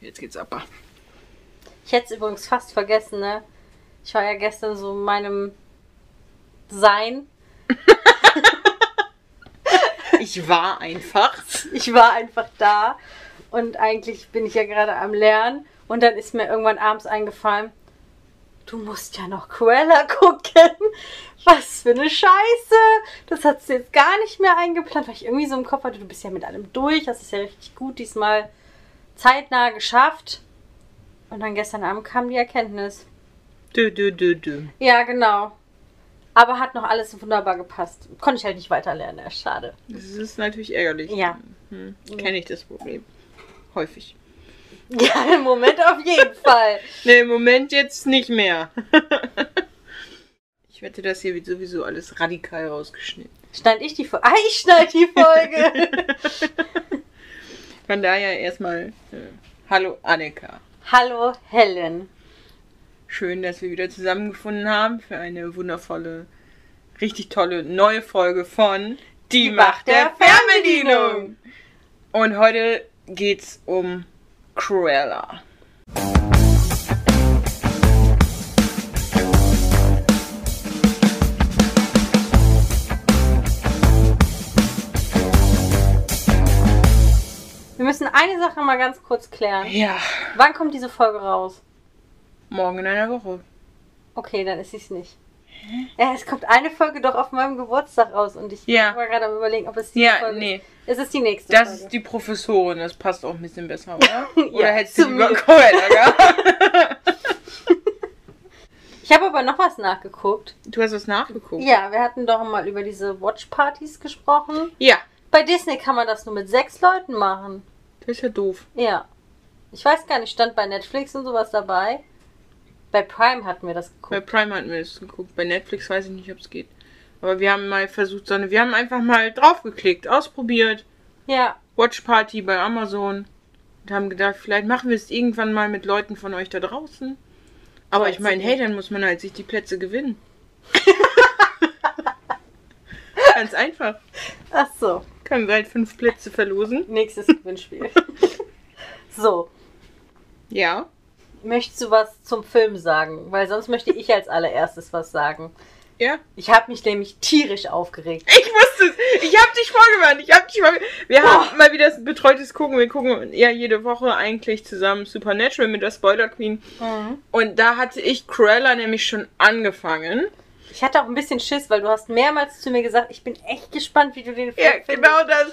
Jetzt geht's ab. Ich hätte es übrigens fast vergessen, ne? Ich war ja gestern so in meinem Sein. Ich war einfach. Ich war einfach da und eigentlich bin ich ja gerade am Lernen und dann ist mir irgendwann abends eingefallen, du musst ja noch Cruella gucken. Was für eine Scheiße. Das hat du jetzt gar nicht mehr eingeplant, weil ich irgendwie so im Kopf hatte, du bist ja mit allem durch, das ist ja richtig gut, diesmal zeitnah geschafft. Und dann gestern Abend kam die Erkenntnis. Dö, dö, dö, dö. Ja, genau. Aber hat noch alles wunderbar gepasst. Konnte ich halt nicht weiterlernen, ja, schade. Das ist natürlich ärgerlich. Ja. Hm. Kenne ich das Problem. Häufig. Ja, im Moment auf jeden Fall. Ne, im Moment jetzt nicht mehr. ich wette, das hier wird sowieso alles radikal rausgeschnitten. Schneid ich die Folge? Ah, ich schneid die Folge. Von daher erstmal äh, Hallo Annika. Hallo Helen. Schön, dass wir wieder zusammengefunden haben für eine wundervolle, richtig tolle neue Folge von Die, Macht der Fernbedienung. Und heute geht's um Cruella. Müssen eine Sache mal ganz kurz klären. Ja, Wann kommt diese Folge raus? morgen in einer Woche. Okay, dann ist es nicht. Ja, es kommt eine Folge doch auf meinem Geburtstag raus und ich Ja. war gerade am überlegen, ob es die Ja, Folge nee. ist. Es ist die nächste Das Folge. ist die Professorin, das passt auch ein bisschen besser, oder? Oder Ja, hättest du lieber mir. Cruella gehabt? ich habe aber noch was nachgeguckt. Du hast was nachgeguckt? Ja, wir hatten doch mal über diese Watchpartys gesprochen. Ja, Bei Disney kann man das nur mit sechs Leuten machen. Das ist ja doof. Ja. Ich weiß gar nicht, stand bei Netflix und sowas dabei. Bei Prime hatten wir das Bei geguckt. Prime hatten wir das geguckt. Bei Netflix weiß ich nicht, ob es geht. Aber wir haben mal versucht, so eine, wir haben einfach mal draufgeklickt, ausprobiert. Ja. Watch Party bei Amazon. Und haben gedacht, vielleicht machen wir es irgendwann mal mit Leuten von euch da draußen. Aber ich meine, hey, dann muss man halt sich die Plätze gewinnen. Ganz einfach. Ach so. Können wir halt fünf Plätze verlosen. Nächstes Gewinnspiel. so. Ja. Möchtest du was zum Film sagen? Weil sonst möchte ich als allererstes was sagen. Ja. Ich habe mich nämlich tierisch aufgeregt. Ich wusste es. Ich hab dich vorgewarnt. Ich hab dich vorgewarnt. Wir haben mal wieder das betreutes Gucken. Wir gucken ja jede Woche eigentlich zusammen Supernatural mit der Spoiler Queen. Und da hatte ich Cruella nämlich schon angefangen. Ich hatte auch ein bisschen Schiss, weil du hast mehrmals zu mir gesagt, ich bin echt gespannt, wie du den Film Ja, findest. genau das.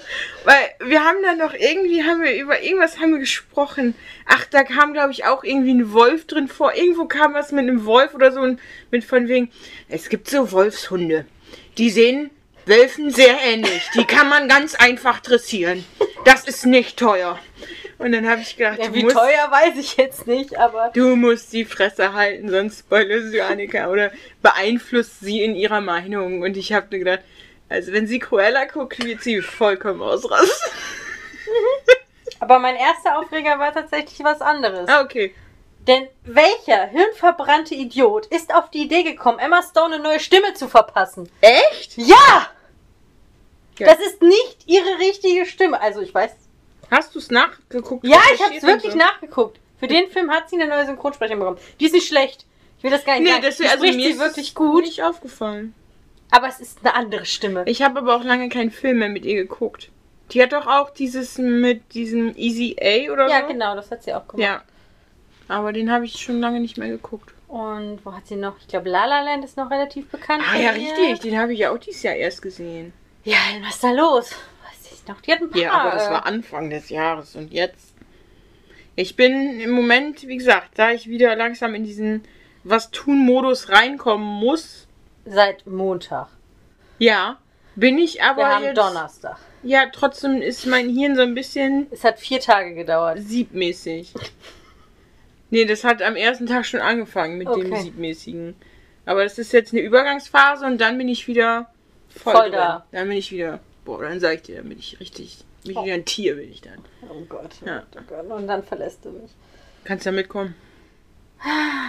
Weil wir haben dann noch irgendwie, haben wir über irgendwas haben wir gesprochen. Ach, da kam, glaube ich, auch irgendwie ein Wolf drin vor. Irgendwo kam was mit einem Wolf oder so. Mit von wegen, es gibt so Wolfshunde. Die sehen Wölfen sehr ähnlich. Die kann man ganz einfach dressieren. Das ist nicht teuer. Und dann habe ich gedacht, Ja, wie musst, teuer weiß ich jetzt nicht, aber du musst die Fresse halten, sonst spoilerst du Annika oder beeinflusst sie in ihrer Meinung. Und ich habe mir gedacht, also wenn sie Cruella guckt, wird sie vollkommen ausrasten. aber mein erster Aufreger war tatsächlich was anderes. Ah, okay. Denn welcher hirnverbrannte Idiot ist auf die Idee gekommen, Emma Stone eine neue Stimme zu verpassen? Echt? Ja! Ja. Das ist nicht ihre richtige Stimme. Also ich weiß. Hast du es nachgeguckt? Ja, ich habe es wirklich so? nachgeguckt. Für den Film hat sie eine neue Synchronsprecherin bekommen. Die ist nicht schlecht. Ich will das gar nicht Nee, sagen. wäre also spricht mir sie ist wirklich gut, nicht aufgefallen. aber es ist eine andere Stimme. Ich habe aber auch lange keinen Film mehr mit ihr geguckt. Die hat doch auch dieses mit diesem Easy A oder ja, so. genau, das hat sie auch gemacht. Ja. Aber den habe ich schon lange nicht mehr geguckt. Und wo hat sie noch? Ich glaube, La La Land ist noch relativ bekannt. Ah ja, richtig. Den habe ich ja auch dieses Jahr erst gesehen. Ja, was ist da los? Noch? Die hat ein paar. Ja, aber das äh, war Anfang des Jahres und jetzt. Ich bin im Moment, wie gesagt, da ich wieder langsam in diesen was tun Modus reinkommen muss. Seit Montag. Ja, bin ich aber Wir haben jetzt. Donnerstag. Ja, trotzdem ist mein Hirn so ein bisschen Es hat vier Tage gedauert. siebmäßig. Nee, das hat am ersten Tag schon angefangen mit dem Okay. siebmäßigen. Aber das ist jetzt eine Übergangsphase und dann bin ich wieder voll, Voll da. Dann bin ich wieder, boah, dann sag ich dir, dann bin ich richtig, bin ich Oh. wieder ein Tier, bin ich dann. Oh Gott, oh Ja. Oh Gott. Und dann verlässt du mich. Kannst da mitkommen?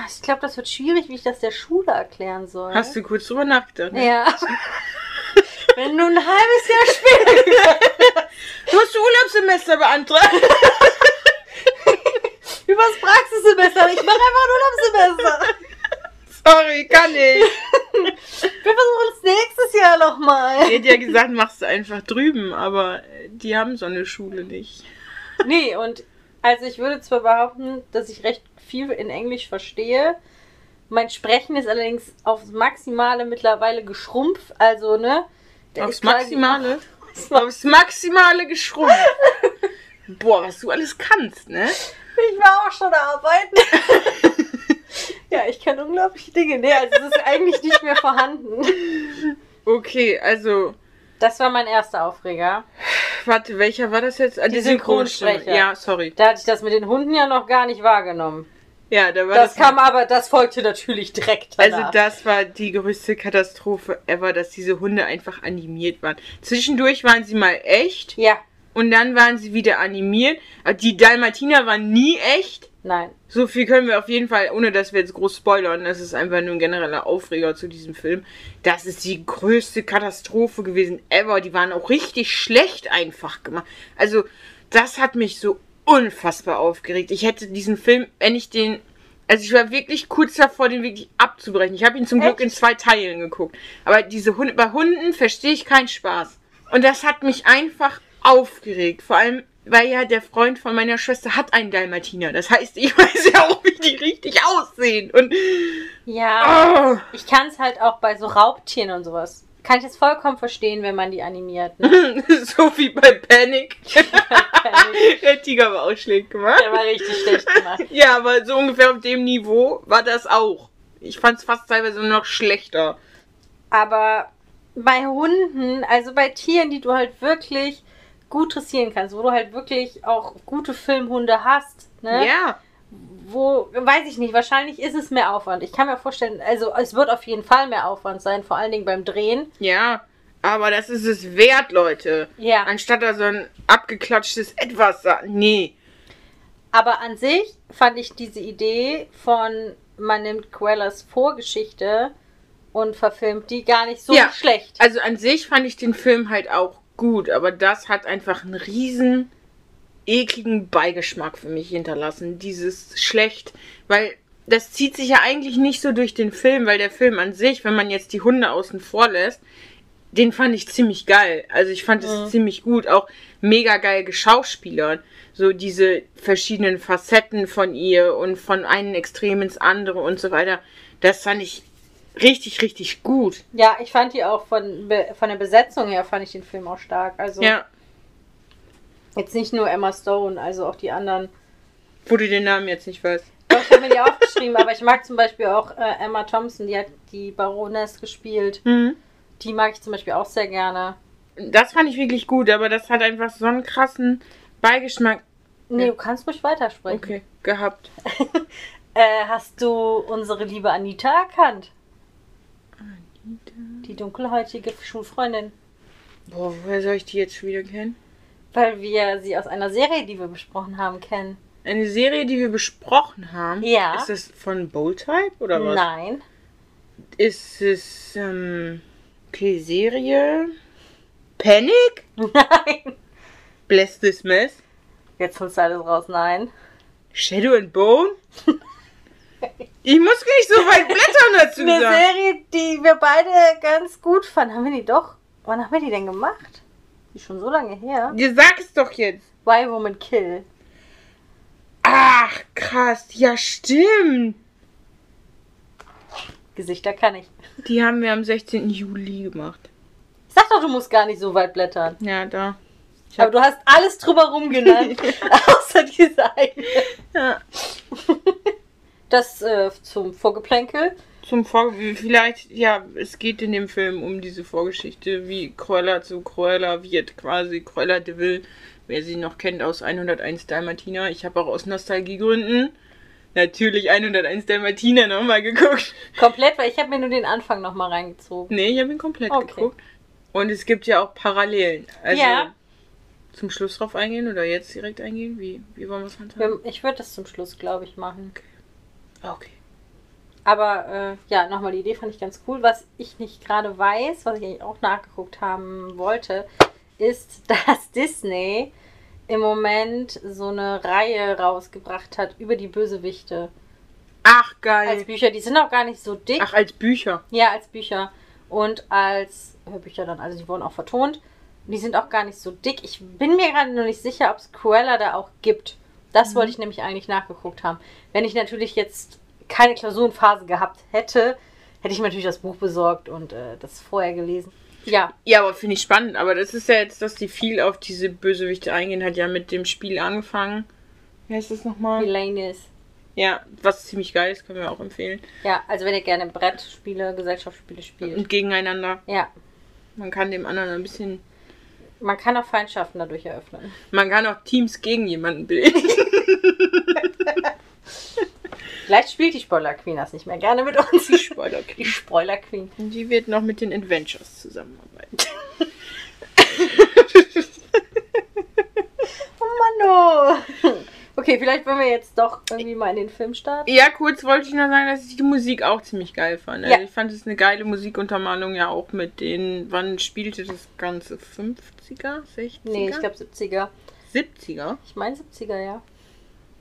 Ich glaube, das wird schwierig, wie ich das der Schule erklären soll. Hast du kurz drüber nachgedacht? Ne? Ja. Wenn du ein halbes Jahr später. Du hast Urlaubssemester beantragt. übers Praxissemester. Ich mache einfach ein Urlaubssemester. Sorry, kann ich. Wir versuchen es nächstes Jahr nochmal. Die hat ja gesagt, machst du einfach drüben, aber die haben so eine Schule nicht. Nee, und also ich würde zwar behaupten, dass ich recht viel in Englisch verstehe. Mein Sprechen ist allerdings aufs Maximale mittlerweile geschrumpft. Also, ne? Aufs Maximale? Aufs Maximale geschrumpft. Boah, was du alles kannst, ne? Ich war auch schon arbeiten. ja, ich kann unglaubliche Dinge. Nee, also es ist eigentlich nicht mehr vorhanden. Okay, also, Das war mein erster Aufreger. warte, welcher war das jetzt? Ah, Die Synchronsprecher. Ja, sorry. Da hatte ich das mit den Hunden ja noch gar nicht wahrgenommen. Ja, da war Das das. kam aber, das folgte natürlich direkt also danach. das war die größte Katastrophe ever, dass diese Hunde einfach animiert waren. Zwischendurch waren sie mal echt ja, und dann waren sie wieder animiert. Die Dalmatiner waren nie echt. Nein. So viel können wir auf jeden Fall, ohne dass wir jetzt groß spoilern, das ist einfach nur ein genereller Aufreger zu diesem Film. Das ist die größte Katastrophe gewesen ever. Die waren auch richtig schlecht einfach gemacht. Also, das hat mich so unfassbar aufgeregt. Ich hätte diesen Film, wenn ich den. Also ich war wirklich kurz davor, den wirklich abzubrechen. Ich habe ihn zum Glück in zwei Teilen geguckt. Aber diese Hunde, bei Hunden verstehe ich keinen Spaß. Und das hat mich einfach aufgeregt. Vor allem, weil ja der Freund von meiner Schwester hat einen Dalmatiner. Das heißt, ich weiß ja auch, wie die richtig aussehen. Und Ja, oh, ich kann es halt auch bei so Raubtieren und sowas. Kann ich es vollkommen verstehen, wenn man die animiert. Ne? so wie bei Panic. der Tiger war auch schlecht gemacht. Der war richtig schlecht gemacht. Ja, aber so ungefähr auf dem Niveau war das auch. Ich fand es fast teilweise noch schlechter. Aber bei Hunden, also bei Tieren, die du halt wirklich gut dressieren kannst, wo du halt wirklich auch gute Filmhunde hast, ne? Ja. Wo, weiß ich nicht, wahrscheinlich ist es mehr Aufwand. Ich kann mir vorstellen, also es wird auf jeden Fall mehr Aufwand sein, vor allen Dingen beim Drehen. Ja. Aber das ist es wert, Leute. Ja. Anstatt da so ein abgeklatschtes Etwas. Nee. Aber an sich fand ich diese Idee von, man nimmt Quellas Vorgeschichte und verfilmt die gar nicht so Ja. schlecht. Also an sich fand ich den Film halt auch gut, aber das hat einfach einen riesen ekligen Beigeschmack für mich hinterlassen. Dieses schlecht, weil das zieht sich ja eigentlich nicht so durch den Film, weil der Film an sich, wenn man jetzt die Hunde außen vor lässt, den fand ich ziemlich geil. Also ich fand es ziemlich gut, auch mega geil geschauspielert. So diese verschiedenen Facetten von ihr und von einem Extrem ins andere und so weiter. Das fand ich richtig, richtig gut. Ja, ich fand die auch von, von der Besetzung her, fand ich den Film auch stark. Also Ja, jetzt nicht nur Emma Stone, also auch die anderen. wo du den Namen jetzt nicht weißt. Doch, ich habe mir die aufgeschrieben, aber ich mag zum Beispiel auch äh, Emma Thompson, die hat die Baroness gespielt. Mhm. Die mag ich zum Beispiel auch sehr gerne. Das fand ich wirklich gut, aber das hat einfach so einen krassen Beigeschmack. Nee, du kannst ruhig weitersprechen. Okay, gehabt. Äh, hast du unsere liebe Anita erkannt? Die dunkelhäutige Schulfreundin. Boah, woher soll ich die jetzt schon wieder kennen? Weil wir sie aus einer Serie, die wir besprochen haben, kennen. Eine Serie, die wir besprochen haben. Ja. Ist das von Bold Type oder was? Nein. Ist es, ähm, okay, Serie. Panic? Nein. Bless this mess? Jetzt holst du alles raus. Nein. Shadow and Bone? ich muss nicht so weit blättern dazu Eine sagen. Serie, die wir beide ganz gut fanden. Haben wir die doch? Wann haben wir die denn gemacht? Die ist schon so lange her. Ihr sag es doch jetzt. Why Woman Kill. Ach, krass. Ja, stimmt. Gesichter kann ich. Die haben wir am 16. Juli gemacht. Sag doch, du musst gar nicht so weit blättern. Ja, da. Ich Aber du hast alles drumherum genannt, außer diese eine. Ja. Das äh, zum Vorgeplänkel. Zum Vor vielleicht, ja, es geht in dem Film um diese Vorgeschichte, wie Cruella zu Cruella wird, quasi Cruella de Vil, wer sie noch kennt aus 101 Dalmatiner. Ich habe auch aus Nostalgiegründen natürlich 101 Dalmatiner nochmal geguckt. Komplett, weil ich habe mir nur den Anfang nochmal reingezogen. Nee, ich habe ihn komplett Okay. geguckt. Und es gibt ja auch Parallelen. Also Ja. zum Schluss drauf eingehen oder jetzt direkt eingehen? Wie, wie wollen wir es handhaben? Wir- Ich würde das zum Schluss, glaube ich, machen. Okay. Aber äh, ja, nochmal, die Idee fand ich ganz cool. Was ich nicht gerade weiß, was ich eigentlich auch nachgeguckt haben wollte, ist, dass Disney im Moment so eine Reihe rausgebracht hat über die Bösewichte Ach, als geil. Bücher. Die sind auch gar nicht so dick. Ach, als Bücher. Ja, als Bücher. Und als Hörbücher dann. Also die wurden auch vertont. Die sind auch gar nicht so dick. Ich bin mir gerade noch nicht sicher, ob es Cruella da auch gibt. Das wollte ich nämlich eigentlich nachgeguckt haben. Wenn ich natürlich jetzt keine Klausurenphase gehabt hätte, hätte ich mir natürlich das Buch besorgt und äh, das vorher gelesen. Ja, Ja, aber finde ich spannend. Aber das ist ja jetzt, dass die viel auf diese Bösewichte eingehen, hat ja mit dem Spiel angefangen. Wie heißt das nochmal? Elaine ist. Ja, was ziemlich geil ist, können wir auch empfehlen. Ja, also wenn ihr gerne Brettspiele, Gesellschaftsspiele spielt. Und gegeneinander. Ja, Man kann dem anderen ein bisschen. Man kann auch Feindschaften dadurch eröffnen. Man kann auch Teams gegen jemanden bilden. Vielleicht spielt die Spoiler Queen das nicht mehr gerne mit uns. Die Spoiler Die Spoiler Queen. Die wird noch mit den Adventures zusammenarbeiten. Oh Mann, oh. Okay, vielleicht wollen wir jetzt doch irgendwie mal in den Film starten. Ja, kurz wollte ich noch sagen, dass ich die Musik auch ziemlich geil fand. Also Ja. ich fand es eine geile Musikuntermalung, ja auch mit den, wann spielte das Ganze? 50er? 60er? Nee, ich glaube 70er. 70er? Ich meine 70er, ja.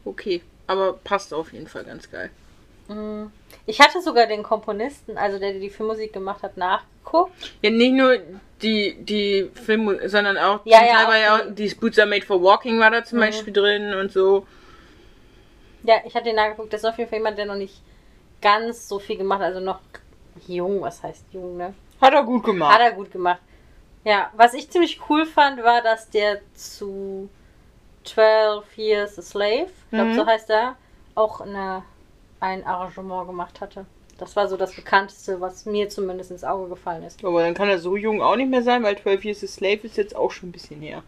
Okay, aber passt auf jeden Fall ganz geil. Mm. Ich hatte sogar den Komponisten, also der, der die Filmmusik gemacht hat, nachgeguckt. Ja, nicht nur die, die Film, sondern auch, Ja, ja, auch ja die- auch die Boots are made for walking war da zum Mhm. Beispiel drin und so. Ja, ich hatte den nachgeguckt. Das ist auf jeden Fall jemand, der noch nicht ganz so viel gemacht hat. Also noch jung, was heißt jung, ne? Hat er gut gemacht. Hat er gut gemacht. Ja, was ich ziemlich cool fand, war, dass der zu 12 Years a Slave, ich glaube, Mhm. so heißt er, auch eine, ein Arrangement gemacht hatte. Das war so das bekannteste, was mir zumindest ins Auge gefallen ist. Aber dann kann er so jung auch nicht mehr sein, weil 12 Years a Slave ist jetzt auch schon ein bisschen her.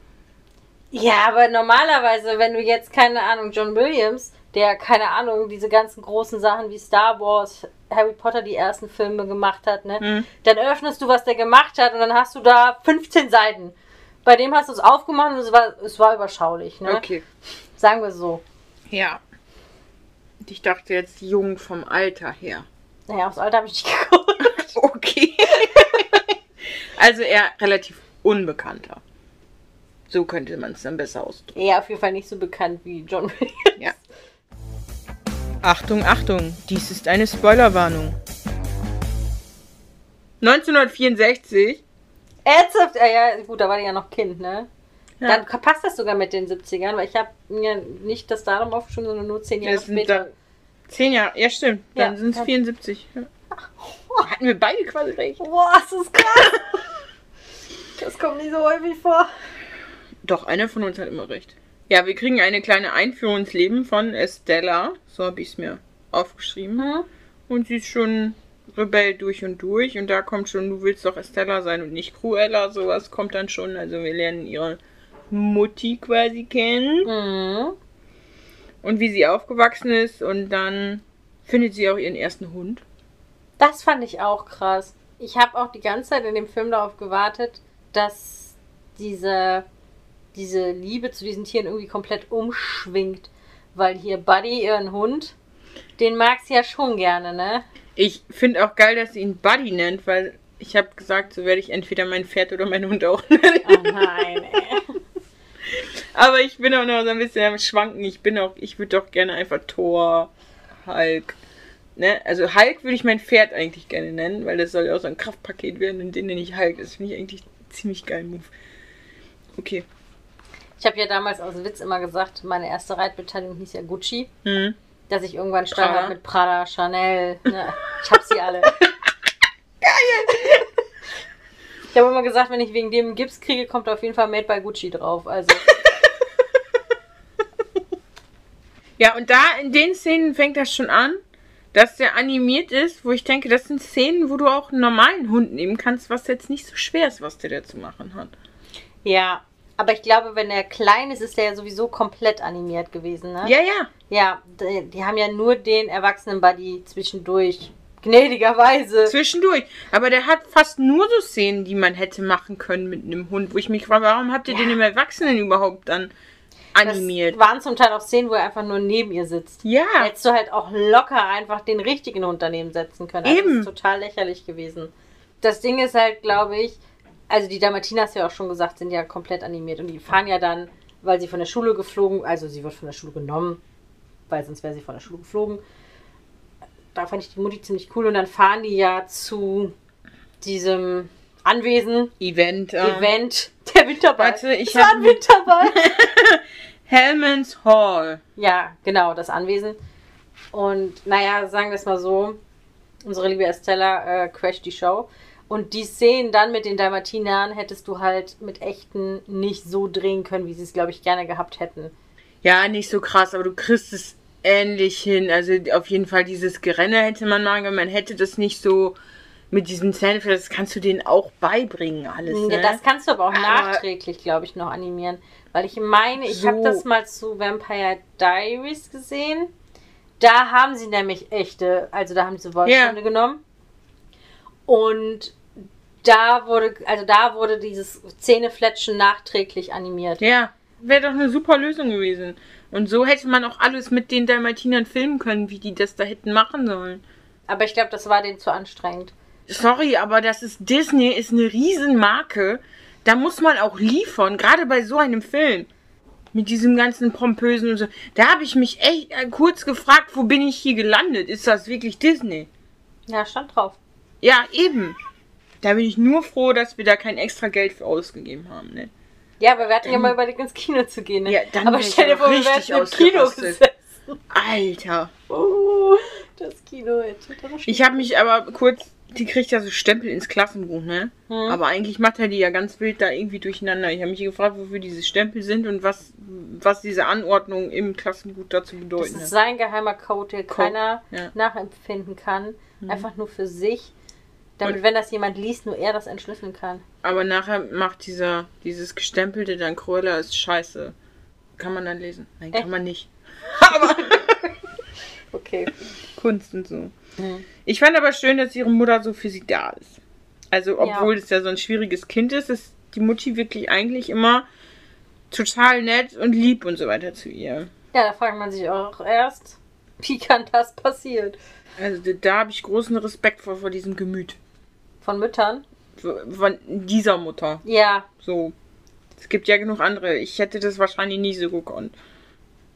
Ja, aber normalerweise, wenn du jetzt, keine Ahnung, John Williams, der, keine Ahnung, diese ganzen großen Sachen wie Star Wars, Harry Potter, die ersten Filme gemacht hat, ne? Hm. Dann öffnest du, was der gemacht hat und dann hast du da 15 Seiten. Bei dem hast du es aufgemacht und es war, es war überschaulich, ne? Okay. Sagen wir so. Ja. Und Ich dachte jetzt jung vom Alter her. Naja, aufs Alter habe ich nicht geguckt. Okay. also eher relativ unbekannter. So könnte man es dann besser ausdrücken. Ja, auf jeden Fall nicht so bekannt wie John Williams. Ja. Achtung, Achtung, dies ist eine Spoilerwarnung. 1964. Ernsthaft? Ja, ja, gut, da war der ja noch Kind, ne? Ja. Dann passt das sogar mit den 70ern, weil ich habe mir nicht das Datum aufgeschrieben, sondern nur 10 Jahre Das sind später. Zehn Jahre. Ja, stimmt. Dann Ja. sind es 74. Ja. Hatten wir beide quasi recht. Boah, das ist krass. das kommt nicht so häufig vor. Doch, einer von uns hat immer recht. Ja, wir kriegen eine kleine Einführung ins Leben von Estella. So habe ich es mir aufgeschrieben. Hm? Und sie ist schon Rebell durch und durch. Und da kommt schon, du willst doch Estella sein und nicht Cruella. Sowas kommt dann schon. Also wir lernen ihre Mutti quasi kennen. Mhm. Und wie sie aufgewachsen ist. Und dann findet sie auch ihren ersten Hund. Das fand ich auch krass. Ich habe auch die ganze Zeit in dem Film darauf gewartet, dass diese, diese Liebe zu diesen Tieren irgendwie komplett umschwingt. Weil hier Buddy, ihren Hund, den mag sie ja schon gerne, ne? Ich finde auch geil, dass sie ihn Buddy nennt, weil ich habe gesagt, so werde ich entweder mein Pferd oder meinen Hund auch nennen. Oh nein, ey. Aber ich bin auch noch so ein bisschen am Schwanken. Ich bin auch, ich würde doch gerne einfach Thor, Hulk. Ne? Also Hulk würde ich mein Pferd eigentlich gerne nennen, weil das soll ja auch so ein Kraftpaket werden den nenne ich Hulk. Das finde ich eigentlich ziemlich geilen Move. Okay. Ich habe ja damals aus Witz immer gesagt, meine erste Reitbeteiligung hieß ja Gucci. Hm. Dass ich irgendwann stand Prada. mit Prada, Chanel. Ne? Ich hab sie alle. Ich habe immer gesagt, wenn ich wegen dem Gips kriege, kommt auf jeden Fall Made by Gucci drauf. Also, Ja, und da in den Szenen fängt das schon an, dass der animiert ist, wo ich denke, das sind Szenen, wo du auch einen normalen Hund nehmen kannst, was jetzt nicht so schwer ist, was der da zu machen hat. ja. Aber ich glaube, wenn er klein ist, ist der ja sowieso komplett animiert gewesen, ne? Ja, ja. Ja, die, die haben ja nur den erwachsenen Buddy zwischendurch. Gnädigerweise. Zwischendurch. Aber der hat fast nur so Szenen, die man hätte machen können mit einem Hund, wo ich mich frage, warum habt ihr Ja. den im Erwachsenen überhaupt dann animiert? Das waren zum Teil auch Szenen, wo er einfach nur neben ihr sitzt. Ja. Hättest du halt auch locker einfach den richtigen Hund daneben setzen können. Also Eben. Das ist total lächerlich gewesen. Das Ding ist halt, glaube ich, also die Dalmatinas ja auch schon gesagt, sind ja komplett animiert und die fahren ja dann weil sie von der Schule geflogen, also sie wird von der Schule genommen, weil sonst wäre sie von der Schule geflogen. Da fand ich die Mutti ziemlich cool und dann fahren die ja zu diesem Anwesen, Event. äh, Event, der Winterball. Warte, ich es war hab- ein Winterball. Hellman's Hall. Ja, genau, das Anwesen. Und naja, sagen wir es mal so, unsere liebe Estella äh, crasht die Show. Und die Szenen dann mit den Dalmatinern hättest du halt mit echten nicht so drehen können, wie sie es, glaube ich, gerne gehabt hätten. Ja, nicht so krass, aber du kriegst es ähnlich hin. Also auf jeden Fall dieses Gerenne hätte man mal, gemacht. man hätte das nicht so mit diesem Zähnefeld, das kannst du denen auch beibringen, alles. Ne? Ja, das kannst du aber auch Aber- nachträglich, glaube ich, noch animieren. Weil ich meine, ich habe So. das mal zu Vampire Diaries gesehen. Da haben sie nämlich echte, also da haben sie Wolfshunde genommen. Und da wurde, also da wurde dieses Zähnefletschen nachträglich animiert. Ja, wäre doch eine super Lösung gewesen. Und so hätte man auch alles mit den Dalmatinern filmen können, wie die das da hätten machen sollen. Aber ich glaube, das war denen zu anstrengend. Sorry, aber das ist Disney, ist eine Riesenmarke. Da muss man auch liefern, gerade bei so einem Film. Mit diesem ganzen pompösen und so. Da habe ich mich echt äh, kurz gefragt, wo bin ich hier gelandet? Ist das wirklich Disney? Ja, stand drauf. Ja, eben. Da bin ich nur froh, dass wir da kein extra Geld für ausgegeben haben. Ne? Ja, aber wir hatten ja mal überlegt, ins Kino zu gehen. Ne? Ja, dann aber stell dir vor, wir wären im Kino gesessen. Alter. Oh, das Kino hätte Ich habe mich aber kurz, die kriegt ja so Stempel ins Klassenbuch, ne? Hm. Aber eigentlich macht er die ja ganz wild da irgendwie durcheinander. Ich habe mich gefragt, wofür diese Stempel sind und was, was diese Anordnung im Klassenbuch dazu Das bedeuten. ist hat. sein geheimer Code, den Code, keiner ja. Nachempfinden kann. Einfach nur für sich. Damit, wenn das jemand liest, nur er das entschlüsseln kann. Aber nachher macht dieser, dieses Gestempelte dann Cruella ist scheiße. Kann man dann lesen? Nein, Echt? kann man nicht. Okay. Kunst und so. Mhm. Ich fand aber schön, dass ihre Mutter so für sie da ist. Also, obwohl Ja. es ja so ein schwieriges Kind ist, ist die Mutti wirklich eigentlich immer total nett und lieb und so weiter zu ihr. Ja, da fragt man sich auch erst, wie kann das passieren? Also, da, habe ich großen Respekt vor, vor diesem Gemüt. Von Müttern? Von dieser Mutter. Ja. So. Es gibt ja genug andere. Ich hätte das wahrscheinlich nie so gekonnt.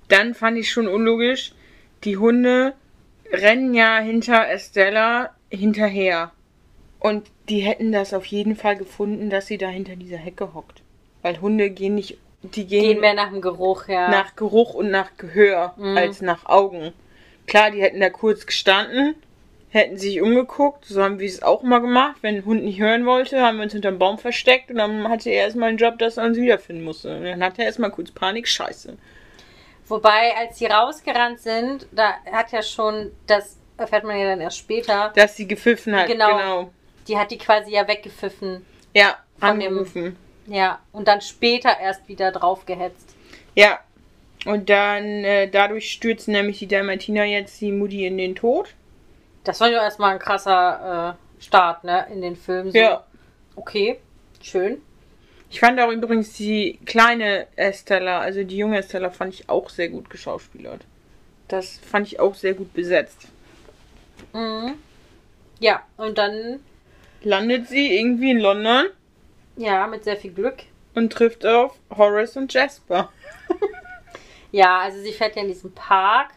Dann fand ich schon unlogisch, die Hunde rennen ja hinter Estella hinterher. Und die hätten das auf jeden Fall gefunden, dass sie da hinter dieser Hecke hockt. Weil Hunde gehen nicht, die gehen, Gehen mehr nach dem Geruch, ja. nach Geruch und nach Gehör Mhm. als nach Augen. Klar, die hätten da kurz gestanden, hätten sich umgeguckt, so haben wir es auch mal gemacht. Wenn ein Hund nicht hören wollte, haben wir uns hinterm Baum versteckt und dann hatte er erstmal einen Job, dass er uns wiederfinden musste. Und dann hatte er erstmal kurz Panik, scheiße. Wobei, als sie rausgerannt sind, da hat ja schon, das erfährt man ja dann erst später, Dass sie gepfiffen hat, Genau. genau. die hat die quasi ja weggepfiffen. Ja, Von dem- angerufen. Ja, und dann später erst wieder draufgehetzt. Ja. Und dann, äh, dadurch stürzen nämlich die Dalmatiner jetzt die Mutti in den Tod. Das war ja erstmal ein krasser äh, Start, ne, in den Film. So. Ja. Okay, schön. Ich fand auch übrigens die kleine Estella, also die junge Estella, fand ich auch sehr gut geschauspielert. Das fand ich auch sehr gut besetzt. Mhm. Ja, und dann, Landet sie irgendwie in London ja, mit sehr viel Glück. und trifft auf Horace und Jasper. Ja, also sie fährt ja in diesen Park,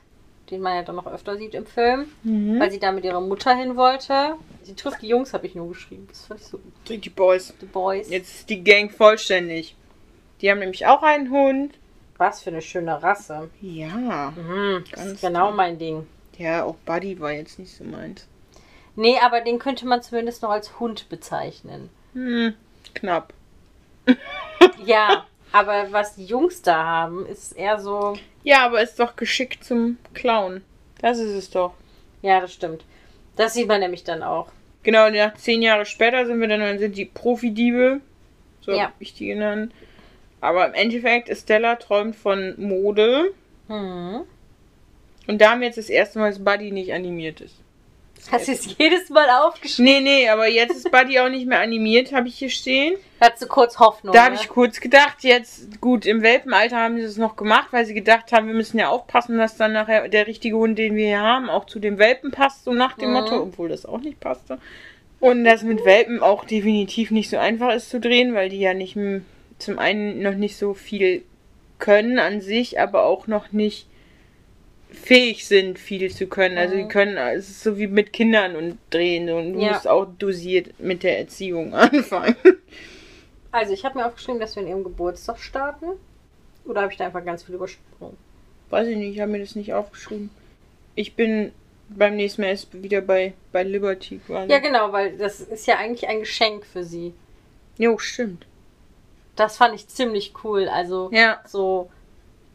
den man ja dann noch öfter sieht im Film, Mhm. weil sie da mit ihrer Mutter hin wollte. Sie trifft die Jungs, habe ich nur geschrieben. Das fand ich so gut. Die Boys. The Boys. Jetzt ist die Gang vollständig. Die haben nämlich auch einen Hund. Was für eine schöne Rasse. Ja. Mhm, das Ganz ist genau toll. mein Ding. Ja, auch Buddy war jetzt nicht so meins. Nee, aber den könnte man zumindest noch als Hund bezeichnen. Hm, knapp. Ja, aber was die Jungs da haben, ist eher so. Ja, aber ist doch geschickt zum Clown. Das ist es doch. Ja, das stimmt. Das sieht man nämlich dann auch. Genau, nach zehn Jahre später sind wir dann, dann sind die Profidiebe. So Ja. hab ich die genannt. Aber im Endeffekt, Estella träumt von Mode. Hm. Und da haben wir jetzt das erste Mal, dass Buddy nicht animiert ist. Hast du es jedes Mal aufgeschrieben? Nee, nee, aber jetzt ist Buddy auch nicht mehr animiert, habe ich hier stehen. Hattest du kurz Hoffnung? Da habe ne? ich kurz gedacht, jetzt, gut, im Welpenalter haben sie es noch gemacht, weil sie gedacht haben, wir müssen ja aufpassen, dass dann nachher der richtige Hund, den wir hier haben, auch zu dem Welpen passt, so nach dem Mhm. Motto, obwohl das auch nicht passte. Und das mit Welpen auch definitiv nicht so einfach ist zu drehen, weil die ja nicht zum einen noch nicht so viel können an sich, aber auch noch nicht fähig sind, viel zu können. Also die Mhm. können, es ist so wie mit Kindern und drehen und du Ja. musst auch dosiert mit der Erziehung anfangen. Also, ich habe mir aufgeschrieben, dass wir in ihrem Geburtstag starten. Oder habe ich da einfach ganz viel übersprungen? Weiß ich nicht, ich habe mir das nicht aufgeschrieben. Ich bin beim nächsten Mal erst wieder bei, bei Liberty quasi. Ja, genau, weil das ist ja eigentlich ein Geschenk für sie. Jo, stimmt. Das fand ich ziemlich cool. Also, Ja. so,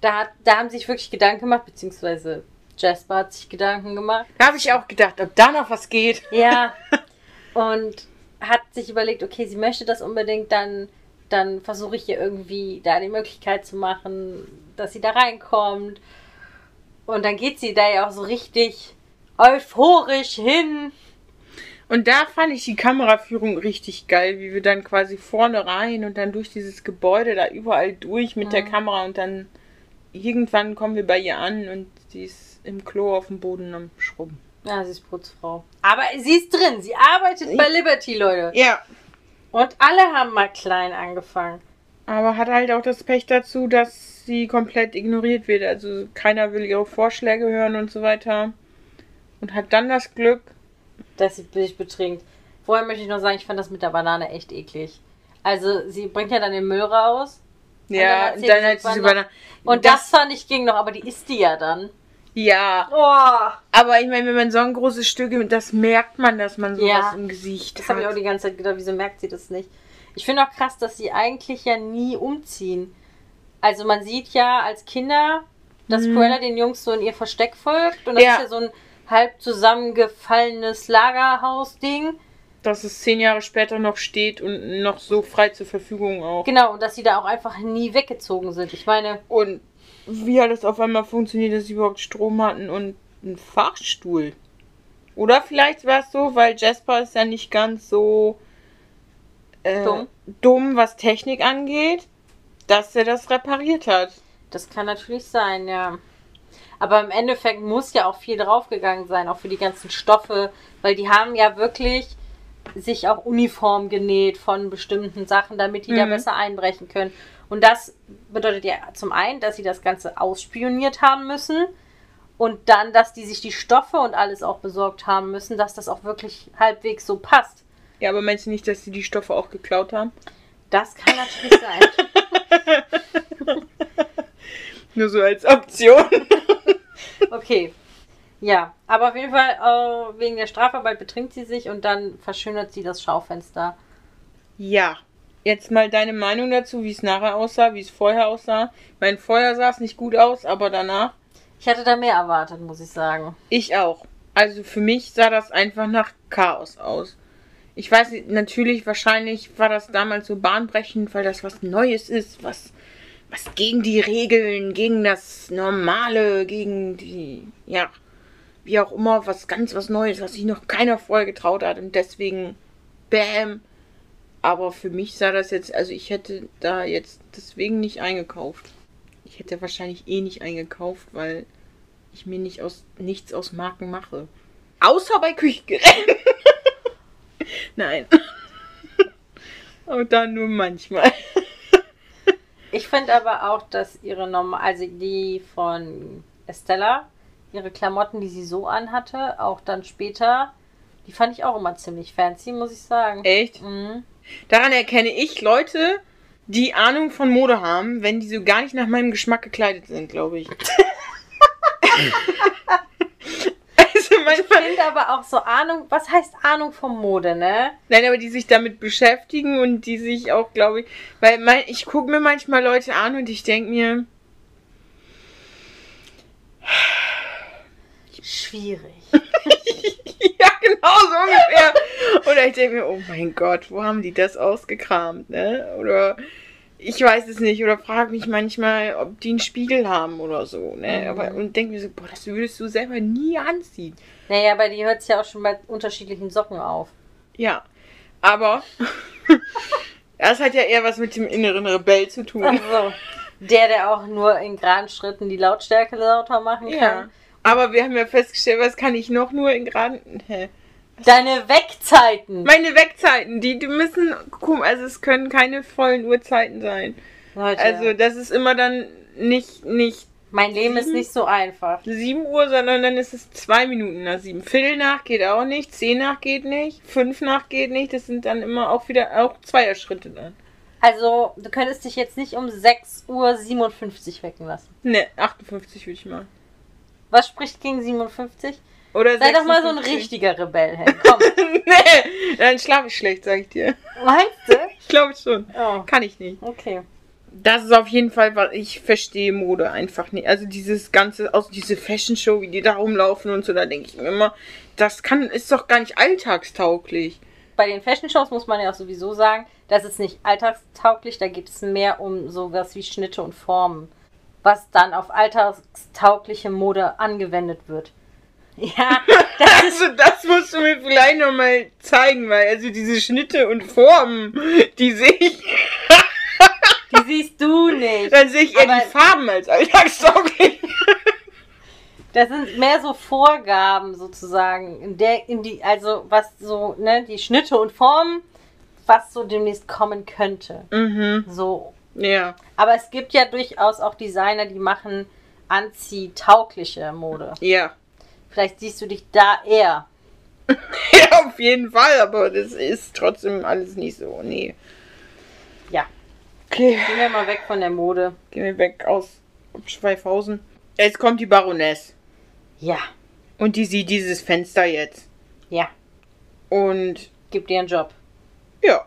da, da haben sie sich wirklich Gedanken gemacht, beziehungsweise Jasper hat sich Gedanken gemacht. Da habe ich auch gedacht, ob da noch was geht. Ja. Und hat sich überlegt, okay, sie möchte das unbedingt, dann, dann versuche ich ihr irgendwie da die Möglichkeit zu machen, dass sie da reinkommt. Und dann geht sie da ja auch so richtig euphorisch hin. Und da fand ich die Kameraführung richtig geil, wie wir dann quasi vorne rein und dann durch dieses Gebäude da überall durch mit der Mhm. Kamera und dann irgendwann kommen wir bei ihr an und sie ist im Klo auf dem Boden am Schrubben. Ja, sie ist Putzfrau. Aber sie ist drin. Sie arbeitet bei Liberty, Leute. Ja. Und alle haben mal klein angefangen. Aber hat halt auch das Pech dazu, dass sie komplett ignoriert wird. Also keiner will ihre Vorschläge hören und so weiter. Und hat dann das Glück. dass sie sich betrinkt. Vorher möchte ich noch sagen, ich fand das mit der Banane echt eklig. Also, sie bringt ja dann den Müll raus. Ja, und dann hat sie sie. Und das, fand ich ging noch, aber die isst die ja dann. Ja. Oh, Aber ich meine, wenn man so ein großes Stück, das merkt man, dass man sowas Ja. im Gesicht das hat. habe ich auch die ganze Zeit gedacht, wieso merkt sie das nicht? Ich finde auch krass, dass sie eigentlich ja nie umziehen. Also man sieht ja als Kinder, dass Mhm. Cruella den Jungs so in ihr Versteck folgt. Und das Ja. ist ja so ein halb zusammengefallenes Lagerhaus-Ding. Dass es zehn Jahre später noch steht und noch so frei zur Verfügung auch. Genau, und dass sie da auch einfach nie weggezogen sind. Ich meine, Und wie hat es auf einmal funktioniert, dass sie überhaupt Strom hatten und einen Fahrstuhl? Oder vielleicht war es so, weil Jasper ist ja nicht ganz so äh, Dumm. dumm, was Technik angeht, dass er das repariert hat. Das kann natürlich sein, ja. Aber im Endeffekt muss ja auch viel draufgegangen sein, auch für die ganzen Stoffe, weil die haben ja wirklich sich auch Uniform genäht von bestimmten Sachen, damit die da Mhm. besser einbrechen können. Und das bedeutet ja zum einen, dass sie das Ganze ausspioniert haben müssen und dann, dass die sich die Stoffe und alles auch besorgt haben müssen, dass das auch wirklich halbwegs so passt. Ja, aber meinst du nicht, dass sie die Stoffe auch geklaut haben? Das kann natürlich sein. Nur so als Option. Okay. Ja, aber auf jeden Fall äh, wegen der Strafarbeit betrinkt sie sich und dann verschönert sie das Schaufenster. Ja. Jetzt mal deine Meinung dazu, wie es nachher aussah, wie es vorher aussah. Mein vorher sah es nicht gut aus, aber danach Ich hatte da mehr erwartet, muss ich sagen. Ich auch. Also für mich sah das einfach nach Chaos aus. Ich weiß natürlich, wahrscheinlich war das damals so bahnbrechend, weil das was Neues ist, was, was gegen die Regeln, gegen das Normale, gegen die, ja, wie auch immer, was ganz was Neues, was sich noch keiner vorher getraut hat und deswegen, bam. Aber für mich sah das jetzt, also ich hätte da jetzt deswegen nicht eingekauft. Ich hätte wahrscheinlich eh nicht eingekauft, weil ich mir nicht aus nichts aus Marken mache. Außer bei Küchengeräten. Nein. Und dann nur manchmal. Ich finde aber auch, dass ihre normal, also die von Estella, ihre Klamotten, die sie so anhatte, auch dann später, die fand ich auch immer ziemlich fancy, muss ich sagen. Echt? Mhm. Daran erkenne ich Leute, die Ahnung von Mode haben, wenn die so gar nicht nach meinem Geschmack gekleidet sind, glaube ich. also Ich manchmal. finde aber auch so Ahnung, was heißt Ahnung vom Mode, ne? Nein, aber die sich damit beschäftigen und die sich auch, glaube ich. Weil mein, ich gucke mir manchmal Leute an und ich denke mir, Schwierig. ja, genau so ungefähr. Oder ich denke mir, oh mein Gott, wo haben die das ausgekramt, ne? Oder ich weiß es nicht. Oder frage mich manchmal, ob die einen Spiegel haben oder so, ne? Mhm. Aber, und denke mir so, boah, das würdest du selber nie anziehen. Naja, bei dir hört es ja auch schon bei unterschiedlichen Socken auf. Ja, aber das hat ja eher was mit dem inneren Rebell zu tun. Also, der, der auch nur in geraden Schritten die Lautstärke lauter machen Ja. Aber wir haben ja festgestellt, was kann ich noch nur in geraden. Hä? Deine Wegzeiten. Meine Wegzeiten, die, die müssen, also es können keine vollen Uhrzeiten sein. Leute, Also das ist immer dann nicht, nicht Mein Leben ist Sieben? nicht so einfach. 7 Uhr, sondern dann ist es zwei Minuten nach 7. Viertel nach geht auch nicht, 10 nach geht nicht, 5 nach geht nicht. Das sind dann immer auch wieder auch Zweierschritte dann. Also, du könntest dich jetzt nicht um 6.57 Uhr wecken lassen. Ne, 58 würde ich machen. Was spricht gegen 57? Oder Sei doch mal so ein 56. richtiger Rebell, Hen. Komm, nee, dann schlafe ich schlecht, sag ich dir. meinst du? Ich glaube schon. Oh, Kann ich nicht. okay. Das ist auf jeden Fall, was ich verstehe Mode einfach nicht. Also dieses ganze, aus diese Fashion Show, wie die da rumlaufen und so, da denke ich mir immer, das kann, ist doch gar nicht alltagstauglich. Bei den Fashion-Shows muss man ja auch sowieso sagen, das ist nicht alltagstauglich, da geht es mehr um sowas wie Schnitte und Formen, was dann auf alltagstaugliche Mode angewendet wird. Ja, das Also das musst du mir vielleicht nochmal zeigen, weil also diese Schnitte und Formen, die sehe ich, Die siehst du nicht. dann sehe ich eher Aber- die Farben als alltagstauglich. Das sind mehr so Vorgaben sozusagen, in der, in die, also was so, ne, die Schnitte und Formen, was so demnächst kommen könnte. Mhm, So. Ja. Aber es gibt ja durchaus auch Designer, die machen anziehtaugliche Mode. Ja. Vielleicht siehst du dich da eher. Ja, auf jeden Fall, aber das ist trotzdem alles nicht so. Nee. Ja. Okay, Gehen wir mal weg von der Mode. gehen wir weg aus Schweifhausen. Jetzt kommt die Baroness. Ja. Und die sieht dieses Fenster jetzt. Ja. Und Gib dir einen Job. ja.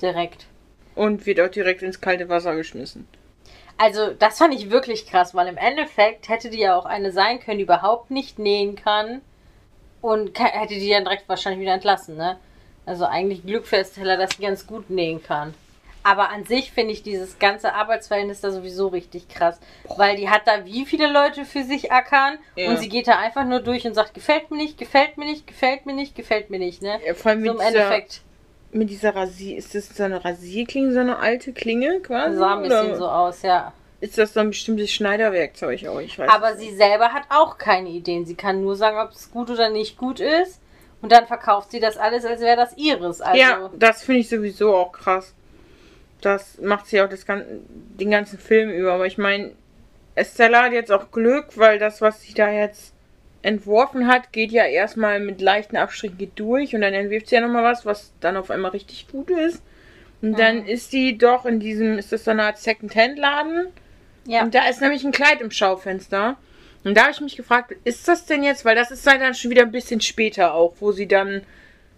Direkt. Und wird auch direkt ins kalte Wasser geschmissen. Also, das fand ich wirklich krass, weil im Endeffekt hätte die ja auch eine sein können, die überhaupt nicht nähen kann. Und hätte die dann direkt wahrscheinlich wieder entlassen, ne? Also eigentlich Glück für Estella, dass sie ganz gut nähen kann. Aber an sich finde ich dieses ganze Arbeitsverhältnis da sowieso richtig krass. Weil die hat da wie viele Leute für sich ackern Ja. und sie geht da einfach nur durch und sagt, gefällt mir nicht, gefällt mir nicht, gefällt mir nicht, gefällt mir nicht, ne? Ja, vor allem So im Endeffekt mit dieser Rasier... Ist das so eine Rasierklinge, so eine alte Klinge quasi? sah ein bisschen Oder so aus, ja. Ist das so ein bestimmtes Schneiderwerkzeug auch? Ich weiß Aber sie selber hat auch keine Ideen. Sie kann nur sagen, ob es gut oder nicht gut ist. Und dann verkauft sie das alles, als wäre das ihres. Also, Ja, das finde ich sowieso auch krass. Das macht sie auch das gan den ganzen Film über. Aber ich meine, Estella hat jetzt auch Glück, weil das, was sie da jetzt entworfen hat, geht ja erstmal mit leichten Abstrichen geht durch und dann entwirft sie ja nochmal was, was dann auf einmal richtig gut ist. Und dann ist sie doch in diesem, ist das so eine Art Second-Hand-Laden? ja. Und da ist nämlich ein Kleid im Schaufenster. Und da habe ich mich gefragt, ist das denn jetzt, weil das ist dann schon wieder ein bisschen später auch, wo sie dann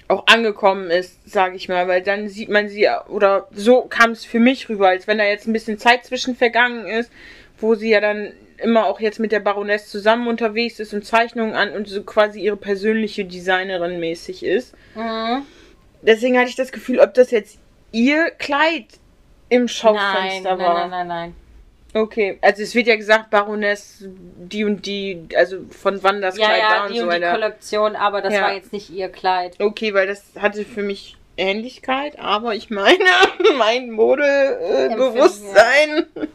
auch angekommen ist, sage ich mal, weil dann sieht man sie, oder so kam es für mich rüber, als wenn da jetzt ein bisschen Zeit zwischen vergangen ist, wo sie ja dann immer auch jetzt mit der Baroness zusammen unterwegs ist und Zeichnungen an und so quasi ihre persönliche Designerin mäßig ist. Mhm. Deswegen hatte ich das Gefühl, ob das jetzt ihr Kleid im Nein, Schaufenster nein, war. nein, nein, nein. Okay, also es wird ja gesagt, Baroness, die und die, also von wann das Ja, Kleid ja, war und die so und die weiter. Kollektion, aber das Ja. war jetzt nicht ihr Kleid. Okay, weil das hatte für mich Ähnlichkeit, aber ich meine, mein Modebewusstsein. Äh.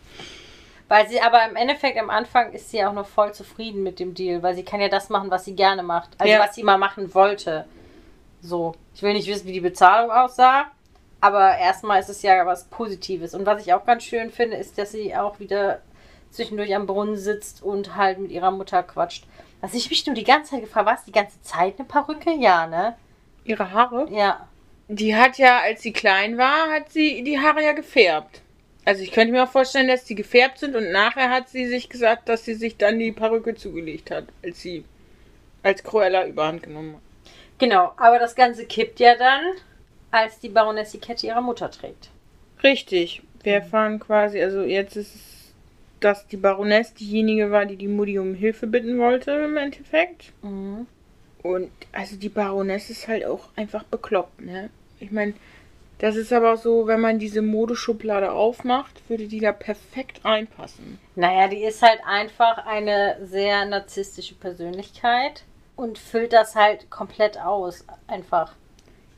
Weil sie aber im Endeffekt am Anfang ist sie auch noch voll zufrieden mit dem Deal, weil sie kann ja das machen, was sie gerne macht. Also Ja. was sie mal machen wollte. So. Ich will nicht wissen, wie die Bezahlung aussah, aber erstmal ist es ja was Positives. Und was ich auch ganz schön finde, ist, dass sie auch wieder zwischendurch am Brunnen sitzt und halt mit ihrer Mutter quatscht. Was ich mich nur die ganze Zeit gefragt, war es die ganze Zeit eine Perücke? Ja, ne? Ihre Haare? Ja. Die hat ja, als sie klein war, hat sie die Haare ja gefärbt. Also ich könnte mir auch vorstellen, dass die gefärbt sind und nachher hat sie sich gesagt, dass sie sich dann die Perücke zugelegt hat, als sie als Cruella überhand genommen hat. Genau, aber das Ganze kippt ja dann, als die Baroness die Kette ihrer Mutter trägt. Richtig. Wir erfahren quasi, also jetzt ist es, dass die Baroness diejenige war, die die Mutti um Hilfe bitten wollte im Endeffekt. Mhm. Und also die Baroness ist halt auch einfach bekloppt, ne? Ich meine, das ist aber auch so, wenn man diese Modeschublade aufmacht, würde die da perfekt reinpassen. Naja, die ist halt einfach eine sehr narzisstische Persönlichkeit und füllt das halt komplett aus. Einfach.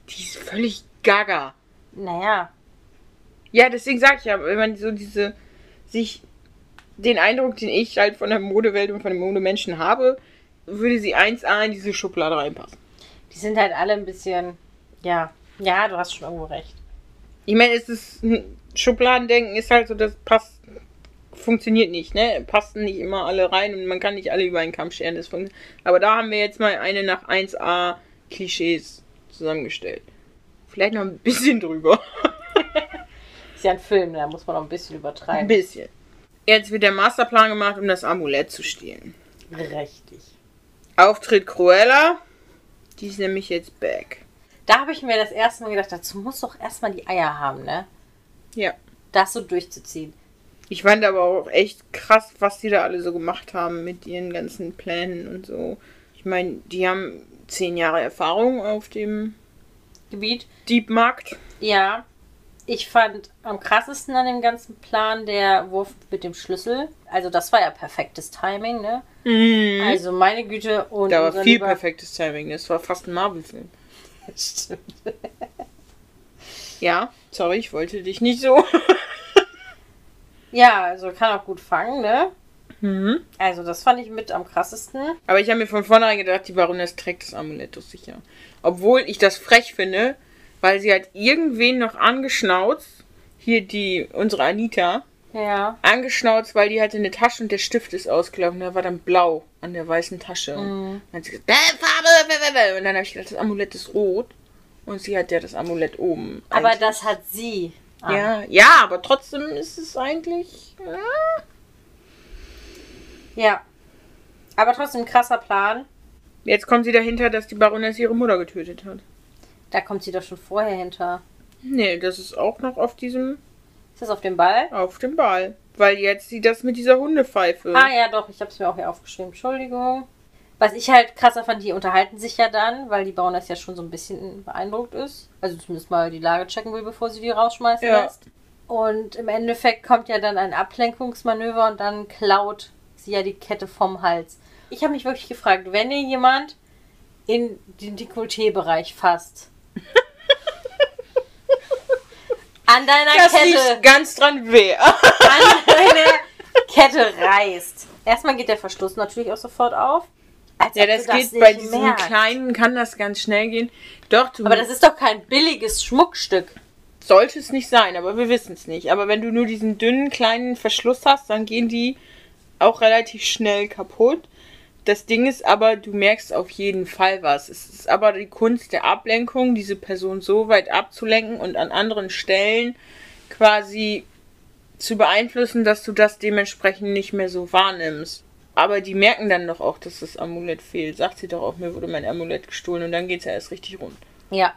Die ist völlig gaga. Naja. Ja, deswegen sag ich ja, wenn man so diese, sich, den Eindruck, den ich halt von der Modewelt und von den Modemenschen habe, würde sie 1A in diese Schublade reinpassen. Die sind halt alle ein bisschen. Ja. Ja, du hast schon irgendwo recht. Ich meine, es ist ein Schubladendenken ist halt so, das passt funktioniert nicht, ne? Passen nicht immer alle rein und man kann nicht alle über einen Kamm scheren. Das Aber da haben wir jetzt mal eine nach 1A Klischees zusammengestellt. Vielleicht noch ein bisschen drüber. Ist ja ein Film, da muss man noch ein bisschen Ein übertreiben. bisschen. Jetzt wird der Masterplan gemacht, um das Amulett zu stehlen. Richtig. Auftritt Cruella. Die ist nämlich jetzt back. Da habe ich mir das erste Mal gedacht, dazu muss doch erstmal die Eier haben, ne? Ja. Das so durchzuziehen. Ich fand aber auch echt krass, was die da alle so gemacht haben mit ihren ganzen Plänen und so. Ich meine, die haben zehn Jahre Erfahrung auf dem Gebiet. Diebmarkt. Ja. Ich fand am krassesten an dem ganzen Plan der Wurf mit dem Schlüssel. Also das war ja perfektes Timing, ne? Mhm. Also meine Güte und da war viel lieber- perfektes Timing. Das war fast ein Marvel-Film. Stimmt. Ja, sorry, ich wollte dich nicht so. Ja, also kann auch gut fangen, ne? Mhm. Also das fand ich mit am krassesten. Aber ich habe mir von vornherein gedacht, die Baroness trägt das Amulett doch sicher. Obwohl ich das frech finde, weil sie hat irgendwen noch angeschnauzt. Hier die, unsere Anita. Ja. Angeschnauzt, weil die hatte eine Tasche und der Stift ist ausgelaufen. Der war dann blau an der weißen Tasche. Mhm. Dann hat sie gesagt, "Bäh, Farbe, bäh, bäh, bäh." Und dann habe ich gedacht, das Amulett ist rot. Und sie hat ja das Amulett oben. Aber Eigentlich- das hat sie. an. Ja, ja, aber trotzdem ist es eigentlich. Ja. Ja. Aber trotzdem ein krasser Plan. Jetzt kommt sie dahinter, dass die Baroness ihre Mutter getötet hat. Da kommt sie doch schon vorher hinter. Nee, das ist auch noch auf diesem, Ist das auf dem Ball? auf dem Ball. Weil jetzt sie das mit dieser Hundepfeife. Ah ja, doch, ich habe es mir auch hier aufgeschrieben. Entschuldigung. Was ich halt krasser fand, die unterhalten sich ja dann, weil die Baroness ja schon so ein bisschen beeindruckt ist. Also zumindest mal die Lage checken will, bevor sie die rausschmeißen Ja. lässt. Und im Endeffekt kommt ja dann ein Ablenkungsmanöver und dann klaut sie ja die Kette vom Hals. Ich habe mich wirklich gefragt, wenn dir jemand in den Dekolleté-Bereich fasst, an deiner das Kette liegt ganz dran weh. an deine Kette reißt. Erstmal geht der Verschluss natürlich auch sofort auf. Ja, das geht nicht bei diesen merkst. kleinen, kann das ganz schnell gehen. Doch, du Aber das ist doch kein billiges Schmuckstück. sollte es nicht sein, aber wir wissen es nicht. Aber wenn du nur diesen dünnen, kleinen Verschluss hast, dann gehen die auch relativ schnell kaputt. Das Ding ist aber, du merkst auf jeden Fall was. Es ist aber die Kunst der Ablenkung, diese Person so weit abzulenken und an anderen Stellen quasi zu beeinflussen, dass du das dementsprechend nicht mehr so wahrnimmst. Aber die merken dann doch auch, dass das Amulett fehlt. Sagt sie doch auch, mir wurde mein Amulett gestohlen und dann geht's ja erst richtig rund. Ja.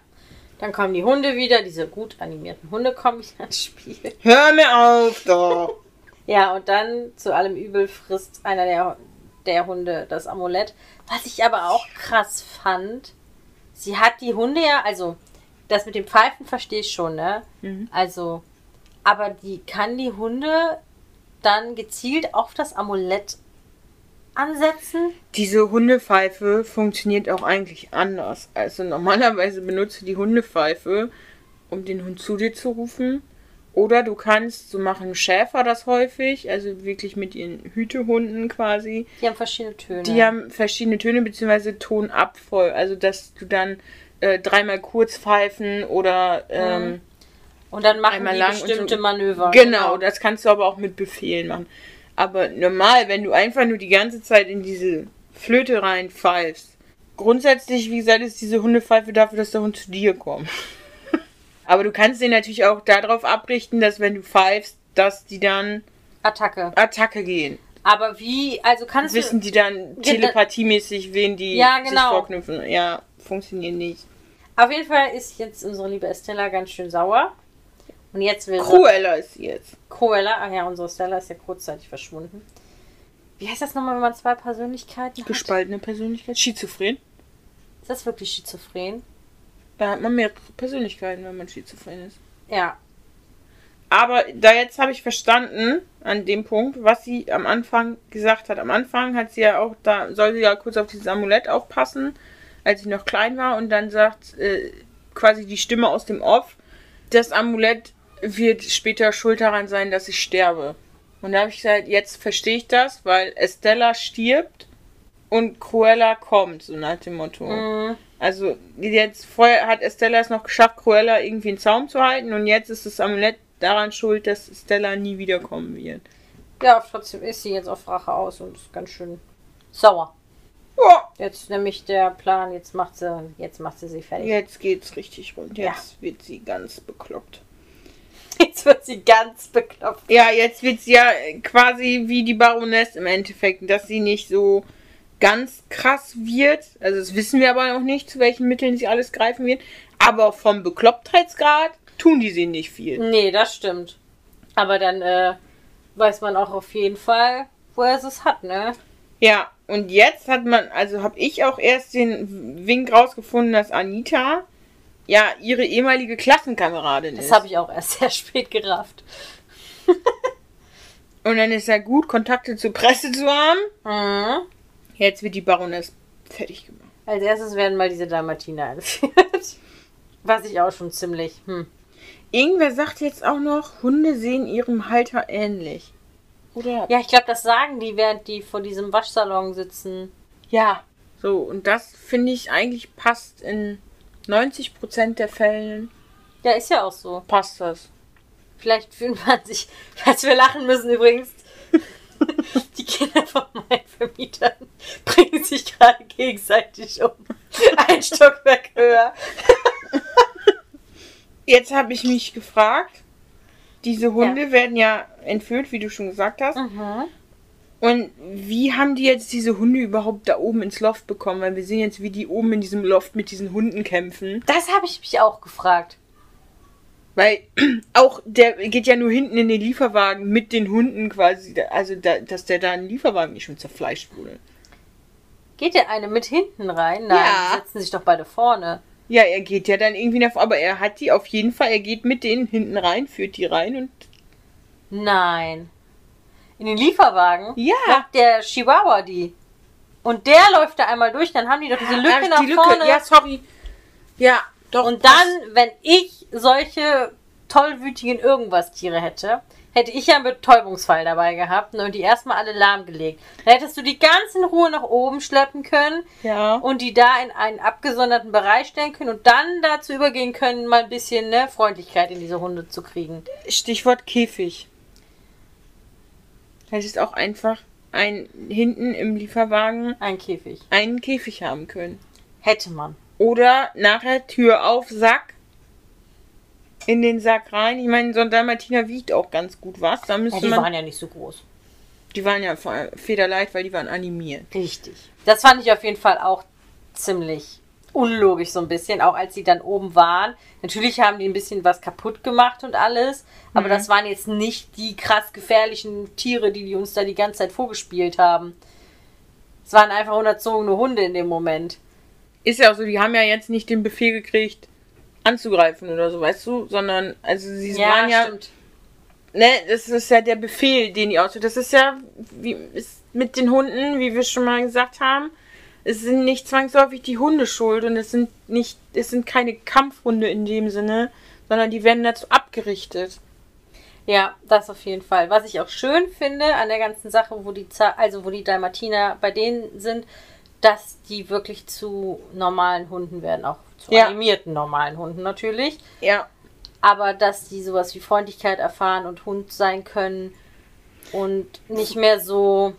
Dann kommen die Hunde wieder, diese gut animierten Hunde kommen wieder ins Spiel. Hör mir auf, doch! Ja, und dann zu allem Übel frisst einer der, der Hunde das Amulett. Was ich aber auch krass fand, sie hat die Hunde ja, also das mit dem Pfeifen verstehe ich schon, ne? Mhm. Also, aber die kann die Hunde dann gezielt auf das Amulett ansetzen. Diese Hundepfeife funktioniert auch eigentlich anders. Also normalerweise benutze die Hundepfeife, um den Hund zu dir zu rufen. Oder du kannst, so machen Schäfer das häufig, also wirklich mit ihren Hütehunden quasi. Die haben verschiedene Töne. Die haben verschiedene Töne bzw. Tonabfolge. Also dass du dann äh, dreimal kurz pfeifen oder ähm, und dann machen einmal die lang bestimmte so- Manöver. Genau, das kannst du aber auch mit Befehlen machen. Aber normal, wenn du einfach nur die ganze Zeit in diese Flöte reinpfeifst. Grundsätzlich, wie gesagt, ist diese Hundepfeife dafür, dass der Hund zu dir kommt. Aber du kannst den natürlich auch darauf abrichten, dass wenn du pfeifst, dass die dann Attacke. Attacke gehen. Aber wie, also kannst Wissen du. die dann telepathiemäßig, wen die Ja, sich genau. vorknüpfen. Ja, funktioniert nicht. Auf jeden Fall ist jetzt unsere liebe Estella ganz schön sauer. Und jetzt will sie. Cruella ist sie jetzt. Cruella, ach ja, unsere Stella ist ja kurzzeitig verschwunden. Wie heißt das nochmal, wenn man zwei Persönlichkeiten hat? Gespaltene Persönlichkeit. Schizophren. Ist das wirklich schizophren? Da hat man mehrere Persönlichkeiten, wenn man schizophren ist. Ja. Aber da jetzt habe ich verstanden, an dem Punkt, was sie am Anfang gesagt hat. Am Anfang hat sie ja auch, da soll sie ja kurz auf dieses Amulett aufpassen, als sie noch klein war. Und dann sagt äh, quasi die Stimme aus dem Off, das Amulett wird später schuld daran sein, dass ich sterbe. Und da habe ich gesagt, jetzt verstehe ich das, weil Estella stirbt und Cruella kommt, so nach dem Motto. Mhm. Also jetzt vorher hat Estella es noch geschafft, Cruella irgendwie einen Zaum zu halten und jetzt ist das Amulett daran schuld, dass Stella nie wiederkommen wird. Ja, trotzdem ist sie jetzt auf Rache aus und ist ganz schön sauer. Ja, Jetzt nämlich der Plan, jetzt macht sie, jetzt macht sie sie fertig. jetzt geht's richtig rund. Ja. Jetzt wird sie ganz bekloppt. Jetzt wird sie ganz beklopft. Ja, jetzt wird sie ja quasi wie die Baroness im Endeffekt, dass sie nicht so ganz krass wird. Also das wissen wir aber noch nicht, zu welchen Mitteln sie alles greifen wird. Aber vom Beklopptheitsgrad tun die sie nicht viel. Nee, das stimmt. Aber dann äh, weiß man auch auf jeden Fall, wo er es hat, ne? Ja, und jetzt hat man, also habe ich auch erst den Wink rausgefunden, dass Anita ja ihre ehemalige Klassenkameradin Das ist. habe ich auch erst sehr spät gerafft. Und dann ist ja gut, Kontakte zur Presse zu haben. Mhm. Jetzt wird die Baroness fertig gemacht. Als erstes werden mal diese Dalmatiner entführt. Was ich auch schon ziemlich. Hm. Irgendwer sagt jetzt auch noch, Hunde sehen ihrem Halter ähnlich. Oder? Ja, ich glaube, das sagen die, während die vor diesem Waschsalon sitzen. Ja. So, und das finde ich eigentlich passt in 90% der Fällen Ja, ist ja auch so. passt das. Vielleicht fühlt man sich, falls wir lachen müssen übrigens, die Kinder von meinen Vermietern bringen sich gerade gegenseitig um. Ein Stockwerk höher. Jetzt habe ich mich gefragt, diese Hunde werden ja entführt, wie du schon gesagt hast. Mhm. Und wie haben die jetzt diese Hunde überhaupt da oben ins Loft bekommen? Weil wir sehen jetzt, wie die oben in diesem Loft mit diesen Hunden kämpfen. Das habe ich mich auch gefragt. Weil auch der geht ja nur hinten in den Lieferwagen mit den Hunden quasi. Also, da, dass der da in den Lieferwagen nicht schon zerfleischt wurde. Geht der eine mit hinten rein? Nein, Ja. die setzen sich doch beide vorne. Ja, er geht ja dann irgendwie nach. Aber er hat die auf jeden Fall. Er geht mit denen hinten rein, führt die rein und. Nein. In den Lieferwagen Ja. macht der Chihuahua die. Und der läuft da einmal durch, dann haben die doch diese Lücke Ach, nach die Lücke. vorne. Ja, sorry. Ja, doch. Und dann, wenn ich solche tollwütigen irgendwas Tiere hätte, hätte ich ja einen Betäubungsfall dabei gehabt ne, und die erstmal alle lahmgelegt. Dann hättest du die ganz in Ruhe nach oben schleppen können Ja. und die da in einen abgesonderten Bereich stellen können und dann dazu übergehen können, mal ein bisschen ne, Freundlichkeit in diese Hunde zu kriegen. Stichwort Käfig. Hättest auch einfach ein hinten im Lieferwagen Ein Käfig. einen Käfig haben können. Hätte man. Oder nachher Tür auf, Sack. In den Sack rein. Ich meine, so ein Dalmatiner wiegt auch ganz gut was. Da Ja, die man. waren ja nicht so groß. die waren ja federleicht, weil die waren animiert. Richtig. Das fand ich auf jeden Fall auch ziemlich unlogisch so ein bisschen, auch als sie dann oben waren. Natürlich haben die ein bisschen was kaputt gemacht und alles, aber Mhm. das waren jetzt nicht die krass gefährlichen Tiere, die die uns da die ganze Zeit vorgespielt haben. Es waren einfach unerzogene Hunde in dem Moment. Ist ja auch so, die haben ja jetzt nicht den Befehl gekriegt, anzugreifen oder so, weißt du? Sondern, also sie waren ja. stimmt. Ne, das ist ja der Befehl, den die ausführen. Das ist ja wie ist mit den Hunden, wie wir schon mal gesagt haben. Es sind nicht zwangsläufig die Hunde schuld und es sind nicht, es sind keine Kampfhunde in dem Sinne, sondern die werden dazu abgerichtet. Ja, das auf jeden Fall. Was ich auch schön finde an der ganzen Sache, wo die, also wo die Dalmatiner bei denen sind, dass die wirklich zu normalen Hunden werden, auch zu Ja. animierten normalen Hunden natürlich. Ja. aber dass die sowas wie Freundlichkeit erfahren und Hund sein können und nicht mehr so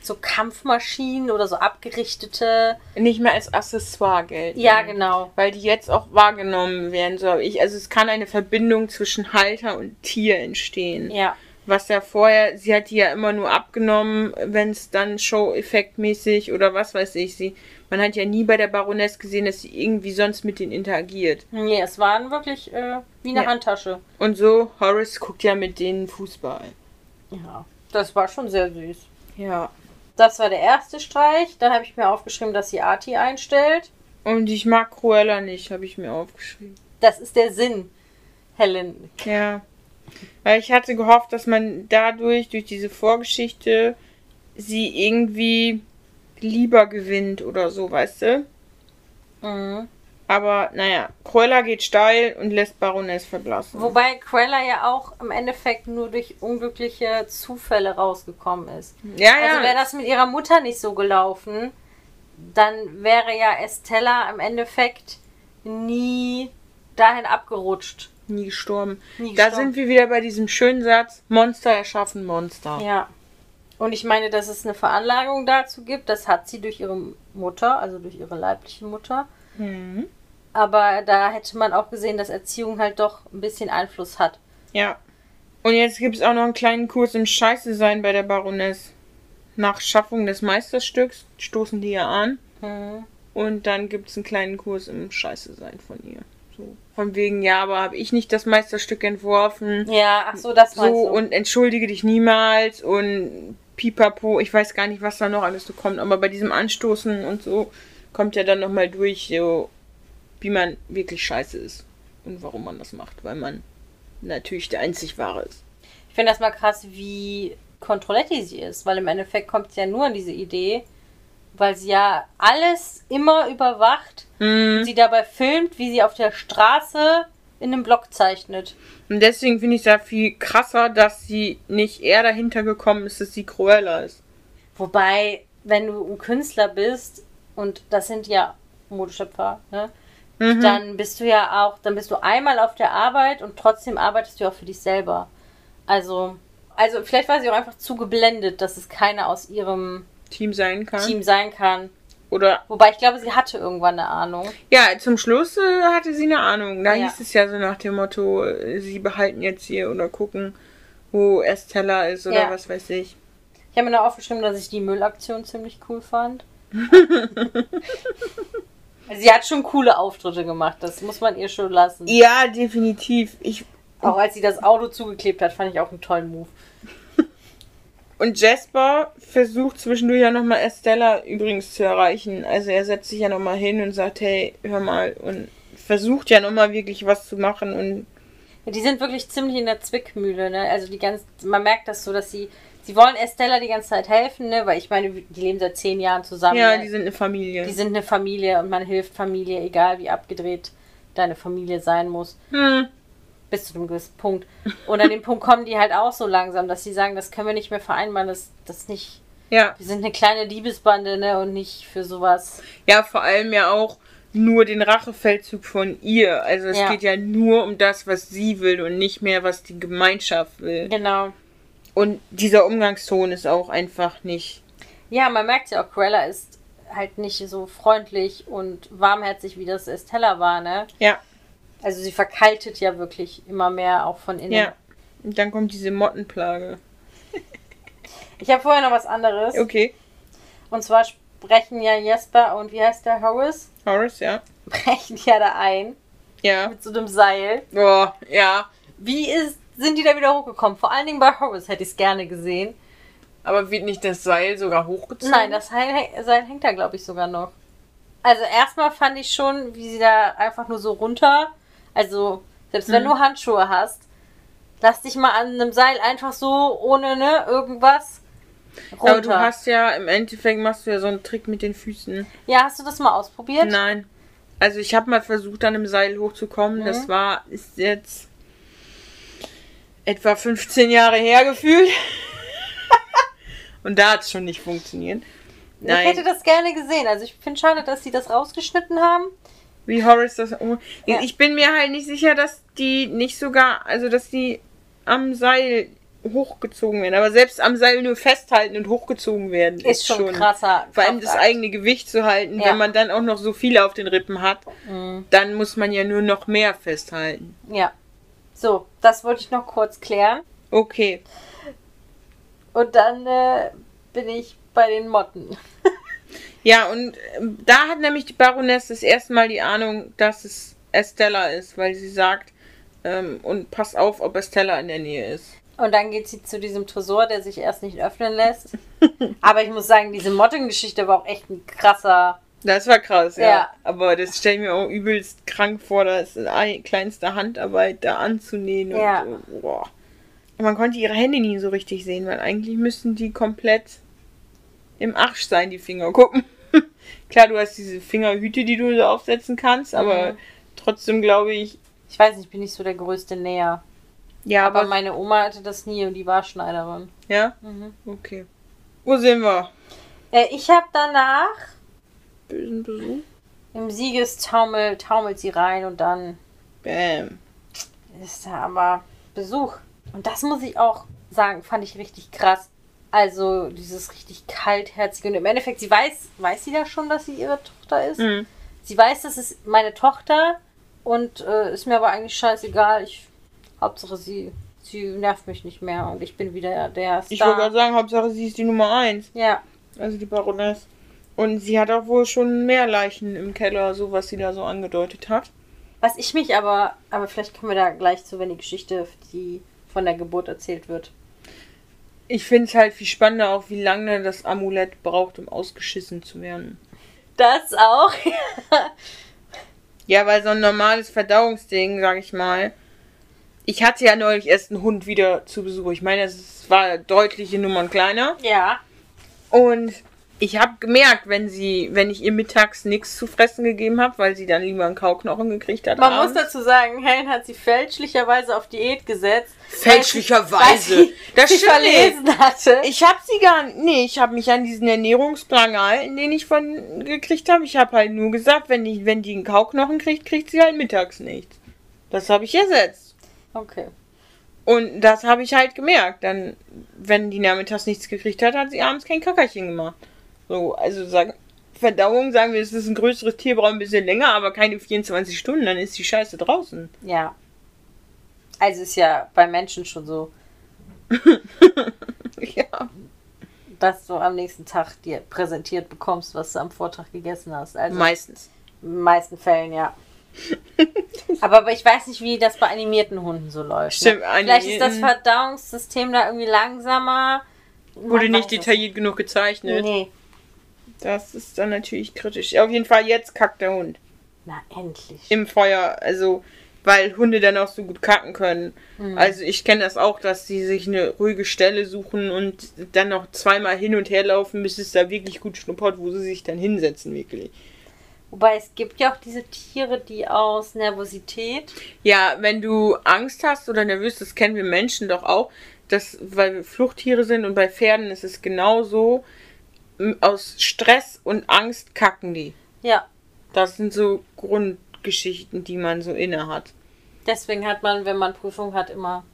so Kampfmaschinen oder so abgerichtete. Nicht mehr als Accessoire gelten. Ja, genau. Weil die jetzt auch wahrgenommen werden, so ich. Also es kann eine Verbindung zwischen Halter und Tier entstehen. Ja, Was ja vorher, sie hat die ja immer nur abgenommen, wenn es dann Show-Effektmäßig oder was weiß ich, sie. Man hat ja nie bei der Baroness gesehen, dass sie irgendwie sonst mit denen interagiert. nee, es waren wirklich äh, wie eine Ja. Handtasche. Und so, Horace guckt ja mit denen Fußball. Ja, das war schon sehr süß. Ja. Das war der erste Streich. Dann habe ich mir aufgeschrieben, dass sie Arti einstellt. Und ich mag Cruella nicht, habe ich mir aufgeschrieben. Das ist der Sinn, Helen. Ja. Weil ich hatte gehofft, dass man dadurch, durch diese Vorgeschichte, sie irgendwie lieber gewinnt oder so, weißt du? Mhm. Aber naja, Cruella geht steil und lässt Baroness verblassen. Wobei Cruella ja auch im Endeffekt nur durch unglückliche Zufälle rausgekommen ist. ja, Also wäre ja. das mit ihrer Mutter nicht so gelaufen, dann wäre ja Estella im Endeffekt nie dahin abgerutscht, Nie gestorben. Nie Da sind wir wieder bei diesem schönen Satz, Monster erschaffen Monster. Ja. Und ich meine, dass es eine Veranlagung dazu gibt, das hat sie durch ihre Mutter, also durch ihre leibliche Mutter. Mhm. Aber da hätte man auch gesehen, dass Erziehung halt doch ein bisschen Einfluss hat. Ja. Und jetzt gibt es auch noch einen kleinen Kurs im Scheiße sein bei der Baroness. Nach Schaffung des Meisterstücks stoßen die ja an. Mhm. Und dann gibt es einen kleinen Kurs im Scheiße sein von ihr. So. Von wegen, ja, aber habe ich nicht das Meisterstück entworfen? Ja, ach so, das meinst So, du. und entschuldige dich niemals und pipapo, ich weiß gar nicht, was da noch alles so kommt, aber bei diesem Anstoßen und so kommt ja dann nochmal durch, so, wie man wirklich scheiße ist und warum man das macht, weil man natürlich der einzig wahre ist. Ich finde das mal krass, wie Controletti sie ist, weil im Endeffekt kommt sie ja nur an diese Idee, weil sie ja alles immer überwacht, Mhm. sie dabei filmt, wie sie auf der Straße in einem Block zeichnet. Und deswegen finde ich es ja viel krasser, dass sie nicht eher dahinter gekommen ist, dass sie Cruella ist. Wobei, wenn du ein Künstler bist, und das sind ja Modeschöpfer, ne? Mhm. dann bist du ja auch, dann bist du einmal auf der Arbeit und trotzdem arbeitest du auch für dich selber. Also, also vielleicht war sie auch einfach zu geblendet, dass es keiner aus ihrem Team sein kann. Team sein kann. Oder Wobei ich glaube, sie hatte irgendwann eine Ahnung. ja, zum Schluss äh, hatte sie eine Ahnung. Da Ja. hieß es ja so nach dem Motto, äh, sie behalten jetzt hier oder gucken, wo Estella ist oder Ja. was weiß ich. Ich habe mir noch aufgeschrieben, dass ich die Müllaktion ziemlich cool fand. Sie hat schon coole Auftritte gemacht, das muss man ihr schon lassen. Ja, definitiv. Ich Auch als sie das Auto zugeklebt hat, fand ich auch einen tollen Move. Und Jasper versucht zwischendurch ja nochmal Estella übrigens zu erreichen. Also er setzt sich ja nochmal hin und sagt, hey, hör mal und versucht ja nochmal wirklich was zu machen und Ja, Die sind wirklich ziemlich in der Zwickmühle, ne? Also die ganz, man merkt das so, dass sie, sie wollen Estella die ganze Zeit helfen, ne? Weil ich meine, die leben seit zehn Jahren zusammen. ja, ne? die sind eine Familie. die sind eine Familie und man hilft Familie, egal wie abgedreht deine Familie sein muss. hm. Bis zu einem gewissen Punkt. Und an dem Punkt kommen die halt auch so langsam, dass sie sagen, das können wir nicht mehr vereinbaren, das, das nicht. Ja. Wir sind eine kleine Liebesbande, ne? Und nicht für sowas. Ja, vor allem ja auch nur den Rachefeldzug von ihr. Also es Ja. geht ja nur um das, was sie will und nicht mehr, was die Gemeinschaft will. Genau. Und dieser Umgangston ist auch einfach nicht. Ja, man merkt ja auch, Cruella ist halt nicht so freundlich und warmherzig, wie das Estella war, ne? Ja, Also sie verkaltet ja wirklich immer mehr auch von innen. ja. Und dann kommt diese Mottenplage. Ich habe vorher noch was anderes. Okay. Und zwar sprechen ja Jesper und wie heißt der Horace? Horace, ja. Brechen ja da ein Ja. mit so einem Seil. Boah, ja. Wie ist, sind die da wieder hochgekommen? Vor allen Dingen bei Horace hätte ich es gerne gesehen. Aber wird nicht das Seil sogar hochgezogen? Nein, das Seil, Seil hängt da, glaube ich, sogar noch. Also erstmal fand ich schon, wie sie da einfach nur so runter. Also, selbst wenn Mhm. du Handschuhe hast, lass dich mal an einem Seil einfach so ohne ne, irgendwas runter. Aber du hast ja, im Endeffekt machst du ja so einen Trick mit den Füßen. ja, hast du das mal ausprobiert? Nein. Also ich habe mal versucht, an einem Seil hochzukommen. Mhm. Das war, ist jetzt etwa 15 Jahre her gefühlt. Und da hat es schon nicht funktioniert. Ich hätte das gerne gesehen. Also ich finde schade, dass sie das rausgeschnitten haben. Wie Horace das. um- Ja. Ich bin mir halt nicht sicher, dass die nicht sogar, also dass die am Seil hochgezogen werden. Aber selbst am Seil nur festhalten und hochgezogen werden. Ist schon, krasser. Vor allem das eigene Gewicht zu halten, Ja. wenn man dann auch noch so viele auf den Rippen hat, Mhm. dann muss man ja nur noch mehr festhalten. Ja. So, das wollte ich noch kurz klären. Okay. Und dann äh, bin ich bei den Motten. Ja, und ähm, da hat nämlich die Baroness das erste Mal die Ahnung, dass es Estella ist, weil sie sagt, ähm, und pass auf, ob Estella in der Nähe ist. Und dann geht sie zu diesem Tresor, der sich erst nicht öffnen lässt. Aber ich muss sagen, diese Mottengeschichte war auch echt ein krasser. Das war krass, ja. Ja. Aber das stelle ich mir auch übelst krank vor, das in ein- kleinster Handarbeit da anzunähen. Ja. Und, boah. Man konnte ihre Hände nie so richtig sehen, weil eigentlich müssten die komplett im Arsch sein, die Finger. Gucken. Klar, du hast diese Fingerhüte, die du so aufsetzen kannst, aber Mhm. trotzdem glaube ich, Ich weiß nicht, ich bin nicht so der größte Näher. ja, Aber aber, meine Oma hatte das nie und die war Schneiderin. ja, Mhm. okay. Wo sind wir? Äh, ich habe danach Bösen Besuch. im Siegestaumel taumelt sie rein und dann Bam. ist da aber Besuch. Und das muss ich auch sagen, fand ich richtig krass. Also dieses richtig kaltherzige. Und im Endeffekt, sie weiß, weiß sie da schon, dass sie ihre Tochter ist. Mhm. Sie weiß, das ist meine Tochter und äh, ist mir aber eigentlich scheißegal. Ich, Hauptsache sie, sie nervt mich nicht mehr und ich bin wieder der Star. Ich wollte gerade sagen, Hauptsache sie ist die Nummer eins. ja, Also die Baroness. Und sie hat auch wohl schon mehr Leichen im Keller, so was sie da so angedeutet hat. was ich mich aber, aber vielleicht kommen wir da gleich zu, wenn die Geschichte, die von der Geburt erzählt wird. Ich finde es halt viel spannender auch, wie lange das Amulett braucht, um ausgeschissen zu werden. Das auch. Ja, weil so ein normales Verdauungsding, sag ich mal. Ich hatte ja neulich erst einen Hund wieder zu Besuch. Ich meine, es war deutliche Nummern kleiner. ja. Und ich habe gemerkt, wenn sie, wenn ich ihr mittags nichts zu fressen gegeben habe, weil sie dann lieber einen Kauknochen gekriegt hat. Man muss abends. dazu sagen, Helen hat sie fälschlicherweise auf Diät gesetzt. Fälschlicherweise. Weil sie, Das sie verlesen hatte. Ich habe sie gar nee, ich habe mich an diesen Ernährungsplan gehalten, den ich von gekriegt habe. Ich habe halt nur gesagt, wenn die, wenn die einen Kauknochen kriegt, kriegt sie halt mittags nichts. Das habe ich ersetzt. Okay. Und das habe ich halt gemerkt. Dann, wenn die nachmittags nichts gekriegt hat, hat sie abends kein Kackerchen gemacht. So, also sagen, Verdauung, sagen wir, es ist ein größeres Tier, braucht ein bisschen länger, aber keine 24 Stunden, dann ist die Scheiße draußen. Ja. Also ist ja bei Menschen schon so, ja. dass du am nächsten Tag dir präsentiert bekommst, was du am Vortag gegessen hast. Also Meistens. in den meisten Fällen, ja. aber, aber ich weiß nicht, wie das bei animierten Hunden so läuft. Stimmt, ne? Vielleicht ist das Verdauungssystem da irgendwie langsamer. Wurde nicht detailliert genug gezeichnet. Nee. Das ist dann natürlich kritisch. Auf jeden Fall jetzt kackt der Hund. Na, endlich. Im Feuer, also, weil Hunde dann auch so gut kacken können. Mhm. Also ich kenne das auch, dass sie sich eine ruhige Stelle suchen und dann noch zweimal hin und her laufen, bis es da wirklich gut schnuppert, wo sie sich dann hinsetzen, wirklich. Wobei es gibt ja auch diese Tiere, die aus Nervosität. Ja, wenn du Angst hast oder nervös, das kennen wir Menschen doch auch, dass, weil wir Fluchttiere sind und bei Pferden ist es genauso, aus Stress und Angst kacken die. Ja. Das sind so Grundgeschichten, die man so inne hat. Deswegen hat man, wenn man Prüfung hat, immer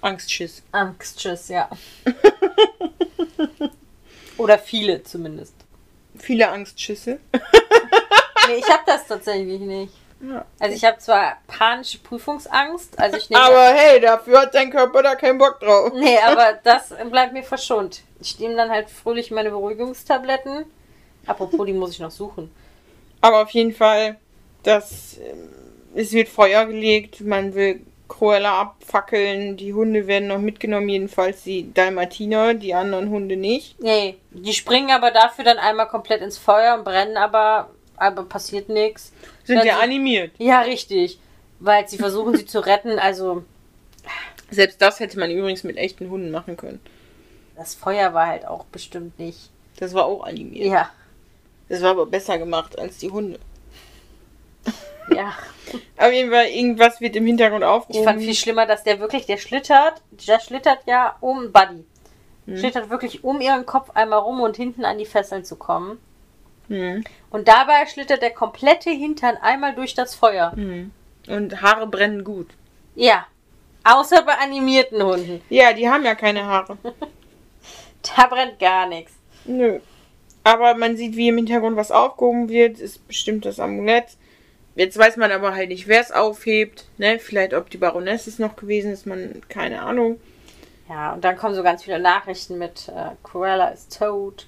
Angstschiss. Angstschiss, ja. Oder viele zumindest. Viele Angstschüsse. Nee, ich habe das tatsächlich nicht. Ja. Also ich habe zwar panische Prüfungsangst, also ich nehme. Aber hey, dafür hat dein Körper da keinen Bock drauf. nee, aber das bleibt mir verschont. Ich nehme dann halt fröhlich meine Beruhigungstabletten. Apropos, die muss ich noch suchen. Aber auf jeden Fall, das, ähm, es wird Feuer gelegt, man will Cruella abfackeln, die Hunde werden noch mitgenommen, jedenfalls die Dalmatiner, die anderen Hunde nicht. Nee, die springen aber dafür dann einmal komplett ins Feuer und brennen, aber, aber passiert nichts. Sind ja animiert. Ja, richtig. Weil sie versuchen, sie zu retten. Also, Selbst das hätte man übrigens mit echten Hunden machen können. das Feuer war halt auch bestimmt nicht. Das war auch animiert. Ja, Das war aber besser gemacht als die Hunde. ja. Auf jeden Fall, irgendwas wird im Hintergrund Ich aufgehoben. fand viel schlimmer, dass der wirklich, der schlittert, der schlittert ja um Buddy. Hm. Schlittert wirklich um ihren Kopf einmal rum und hinten an die Fesseln zu kommen. Hm. Und dabei schlittert der komplette Hintern einmal durch das Feuer. Hm. Und Haare brennen gut. Ja. Außer bei animierten Hunden. Ja, die haben ja keine Haare. Da brennt gar nichts. Nö. Aber man sieht, wie im Hintergrund was aufgehoben wird. Ist bestimmt das Amulett. Jetzt weiß man aber halt nicht, wer es aufhebt. Ne? Vielleicht, ob die Baroness es noch gewesen ist. Man, keine Ahnung. Ja, und dann kommen so ganz viele Nachrichten mit äh, Cruella ist tot,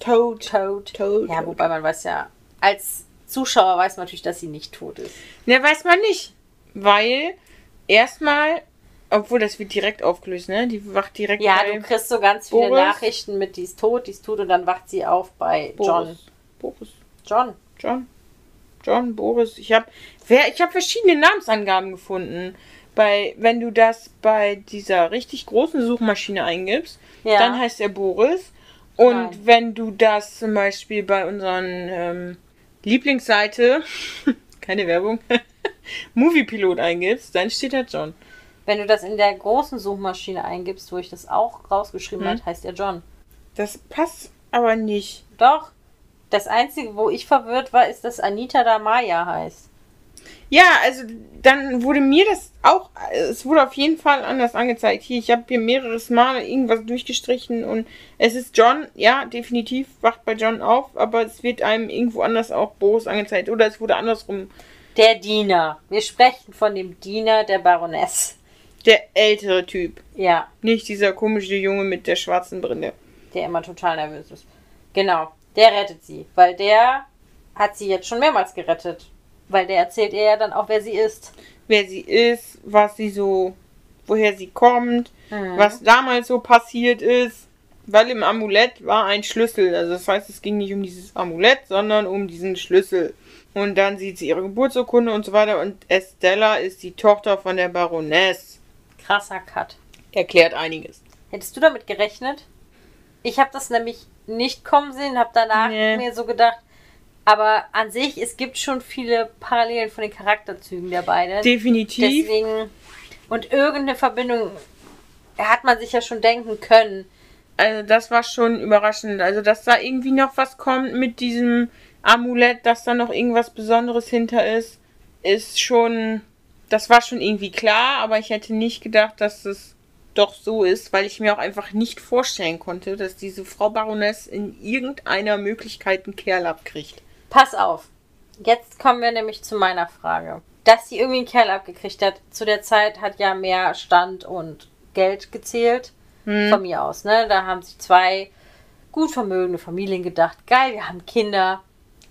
Tot. tot. Tot. Ja, wobei man weiß ja, als Zuschauer weiß man natürlich, dass sie nicht tot ist. Ne, weiß man nicht. Weil erstmal, obwohl das wird direkt aufgelöst, ne? Die wacht direkt Ja, bei du kriegst so ganz viele Boris? Nachrichten mit, die ist tot, die ist tot und dann wacht sie auf bei John. Boris. Boris. John. John. John, Boris. Ich habe ich hab verschiedene Namensangaben gefunden. Bei, wenn du das bei dieser richtig großen Suchmaschine eingibst, Ja. dann heißt er Boris. Und Nein. wenn du das zum Beispiel bei unseren ähm, Lieblingsseite, keine Werbung, Moviepilot eingibst, dann steht da John. Wenn du das in der großen Suchmaschine eingibst, wo ich das auch rausgeschrieben Hm. habe, heißt er John. Das passt aber nicht. Doch. Das Einzige, wo ich verwirrt war, ist, dass Anita da Maya heißt. Ja, also dann wurde mir das auch, es wurde auf jeden Fall anders angezeigt. Hier, ich habe hier mehreres Mal irgendwas durchgestrichen und es ist John, ja, definitiv wacht bei John auf, aber es wird einem irgendwo anders auch Boris angezeigt oder es wurde andersrum. Der Diener. Wir sprechen von dem Diener der Baroness. Der ältere Typ, Ja, nicht dieser komische Junge mit der schwarzen Brille. der immer total nervös ist. Genau, der rettet sie, weil der hat sie jetzt schon mehrmals gerettet. Weil der erzählt ihr ja dann auch, wer sie ist. Wer sie ist, was sie so, woher sie kommt, Mhm. was damals so passiert ist. Weil im Amulett war ein Schlüssel. Also das heißt, es ging nicht um dieses Amulett, sondern um diesen Schlüssel. Und dann sieht sie ihre Geburtsurkunde und so weiter. Und Estella ist die Tochter von der Baroness. Krasser Cut. Erklärt einiges. Hättest du damit gerechnet? Ich habe das nämlich nicht kommen sehen, habe danach Nee. mir so gedacht, aber an sich, es gibt schon viele Parallelen von den Charakterzügen der beiden. Definitiv. Deswegen, und irgendeine Verbindung hat man sich ja schon denken können. Also das war schon überraschend. Also dass da irgendwie noch was kommt mit diesem Amulett, dass da noch irgendwas Besonderes hinter ist, ist schon. Das war schon irgendwie klar, aber ich hätte nicht gedacht, dass es doch so ist, weil ich mir auch einfach nicht vorstellen konnte, dass diese Frau Baroness in irgendeiner Möglichkeit einen Kerl abkriegt. Pass auf. Jetzt kommen wir nämlich zu meiner Frage. Dass sie irgendwie einen Kerl abgekriegt hat, zu der Zeit hat ja mehr Stand und Geld gezählt. Von mir aus, ne? Da haben sich zwei gut vermögende Familien gedacht, geil, wir haben Kinder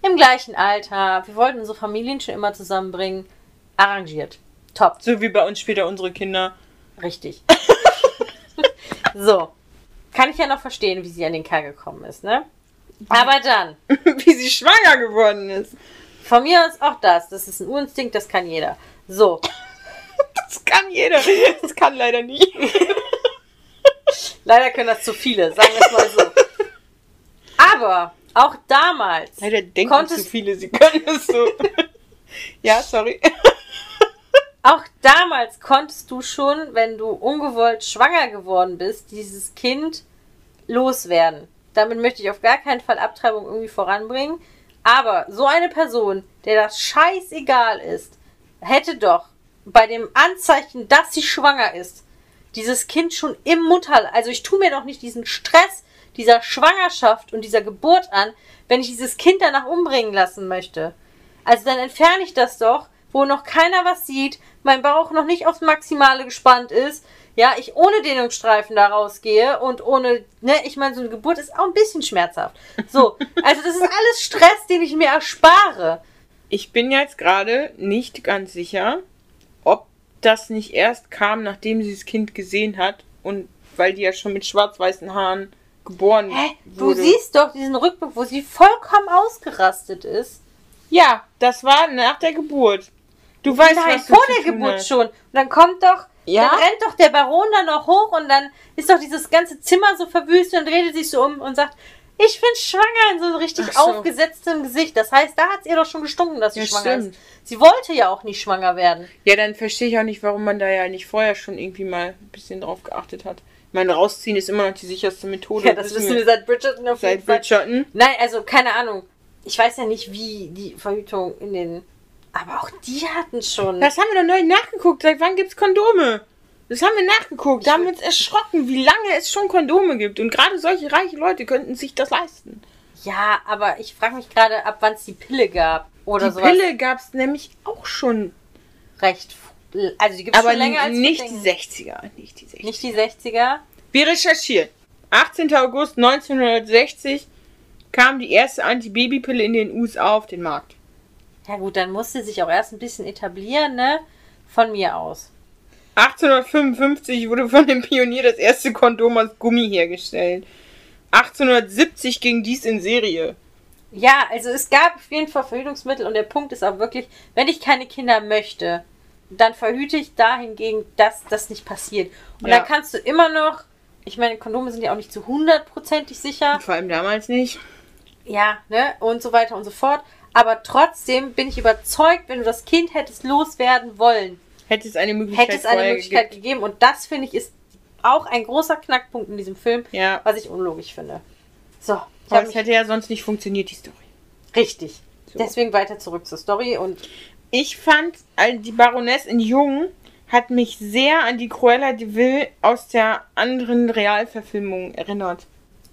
im gleichen Alter. Wir wollten unsere Familien schon immer zusammenbringen. Arrangiert. Top. So wie bei uns später unsere Kinder. Richtig. so. Kann ich ja noch verstehen, wie sie an den Kerl gekommen ist, ne? Aber dann, wie sie schwanger geworden ist. von mir aus auch das. Das ist ein Urinstinkt, das kann jeder. So. Das kann jeder. Das kann leider nicht. Leider können das zu viele, sagen wir es mal so. Aber auch damals Leider denken Konntest- zu viele, sie können es so. ja, sorry. Auch damals konntest du schon, wenn du ungewollt schwanger geworden bist, dieses Kind loswerden. Damit möchte ich auf gar keinen Fall Abtreibung irgendwie voranbringen. Aber so eine Person, der das scheißegal ist, hätte doch bei dem Anzeichen, dass sie schwanger ist, dieses Kind schon im Mutterleib. Also ich tue mir doch nicht diesen Stress dieser Schwangerschaft und dieser Geburt an, wenn ich dieses Kind danach umbringen lassen möchte. Also dann entferne ich das doch, wo noch keiner was sieht, mein Bauch noch nicht aufs Maximale gespannt ist, ja, ich ohne Dehnungsstreifen da rausgehe und ohne, ne, ich meine, so eine Geburt ist auch ein bisschen schmerzhaft. So, also das ist alles Stress, den ich mir erspare. Ich bin jetzt gerade nicht ganz sicher, ob das nicht erst kam, nachdem sie das Kind gesehen hat und weil die ja schon mit schwarz-weißen Haaren geboren Hä? Du wurde. siehst doch diesen Rückblick, wo sie vollkommen ausgerastet ist. Ja, das war nach der Geburt. Du weißt, Nein, was du vor der Geburt hast. schon. Und dann kommt doch, Ja? dann rennt doch der Baron dann noch hoch und dann ist doch dieses ganze Zimmer so verwüstet und redet sich so um und sagt, ich bin schwanger in so richtig so. aufgesetztem Gesicht. Das heißt, da hat es ihr doch schon gestunken, dass sie Ja, schwanger stimmt. ist. Sie wollte ja auch nicht schwanger werden. Ja, dann verstehe ich auch nicht, warum man da ja nicht vorher schon irgendwie mal ein bisschen drauf geachtet hat. Ich meine, rausziehen ist immer noch die sicherste Methode. Ja, das wissen wir seit Bridgerton auf jeden seit Fall. Bridgerton. Nein, also keine Ahnung. Ich weiß ja nicht, wie die Verhütung in den. Aber auch die hatten schon. Das haben wir doch neu nachgeguckt. Seit wann gibt's Kondome? Das haben wir nachgeguckt. Da haben wir uns erschrocken, wie lange es schon Kondome gibt. Und gerade solche reiche Leute könnten sich das leisten. Ja, aber ich frage mich gerade, ab wann es die Pille gab. Oder die sowas. Pille gab's nämlich auch schon. recht. Also die gibt es Aber schon länger als wir nicht die denken. 60er. Nicht die 60er. Nicht die 60er. Wir recherchieren. 18. August 1960 kam die erste Antibabypille in den USA auf den Markt. Ja gut, dann musste sich auch erst ein bisschen etablieren, ne? Von mir aus. 1855 wurde von dem Pionier das erste Kondom aus Gummi hergestellt. 1870 ging dies in Serie. Ja, also es gab auf jeden Fall Verhütungsmittel und der Punkt ist auch wirklich, wenn ich keine Kinder möchte, dann verhüte ich dahingegen, dass das nicht passiert. Und Ja. dann kannst du immer noch, ich meine, Kondome sind ja auch nicht zu hundertprozentig sicher. Vor allem damals nicht. Ja, ne? Und so weiter und so fort. Aber trotzdem bin ich überzeugt, wenn du das Kind hättest loswerden wollen, Hätte es eine Möglichkeit hätte es eine Möglichkeit gegeben. gegeben. Und das finde ich ist auch ein großer Knackpunkt in diesem Film, Ja. was ich unlogisch finde. So, ich Aber es hätte ja sonst nicht funktioniert, die Story. richtig. So. Deswegen weiter zurück zur Story und Ich fand, die Baroness in Jung hat mich sehr an die Cruella de Vil aus der anderen Realverfilmung erinnert.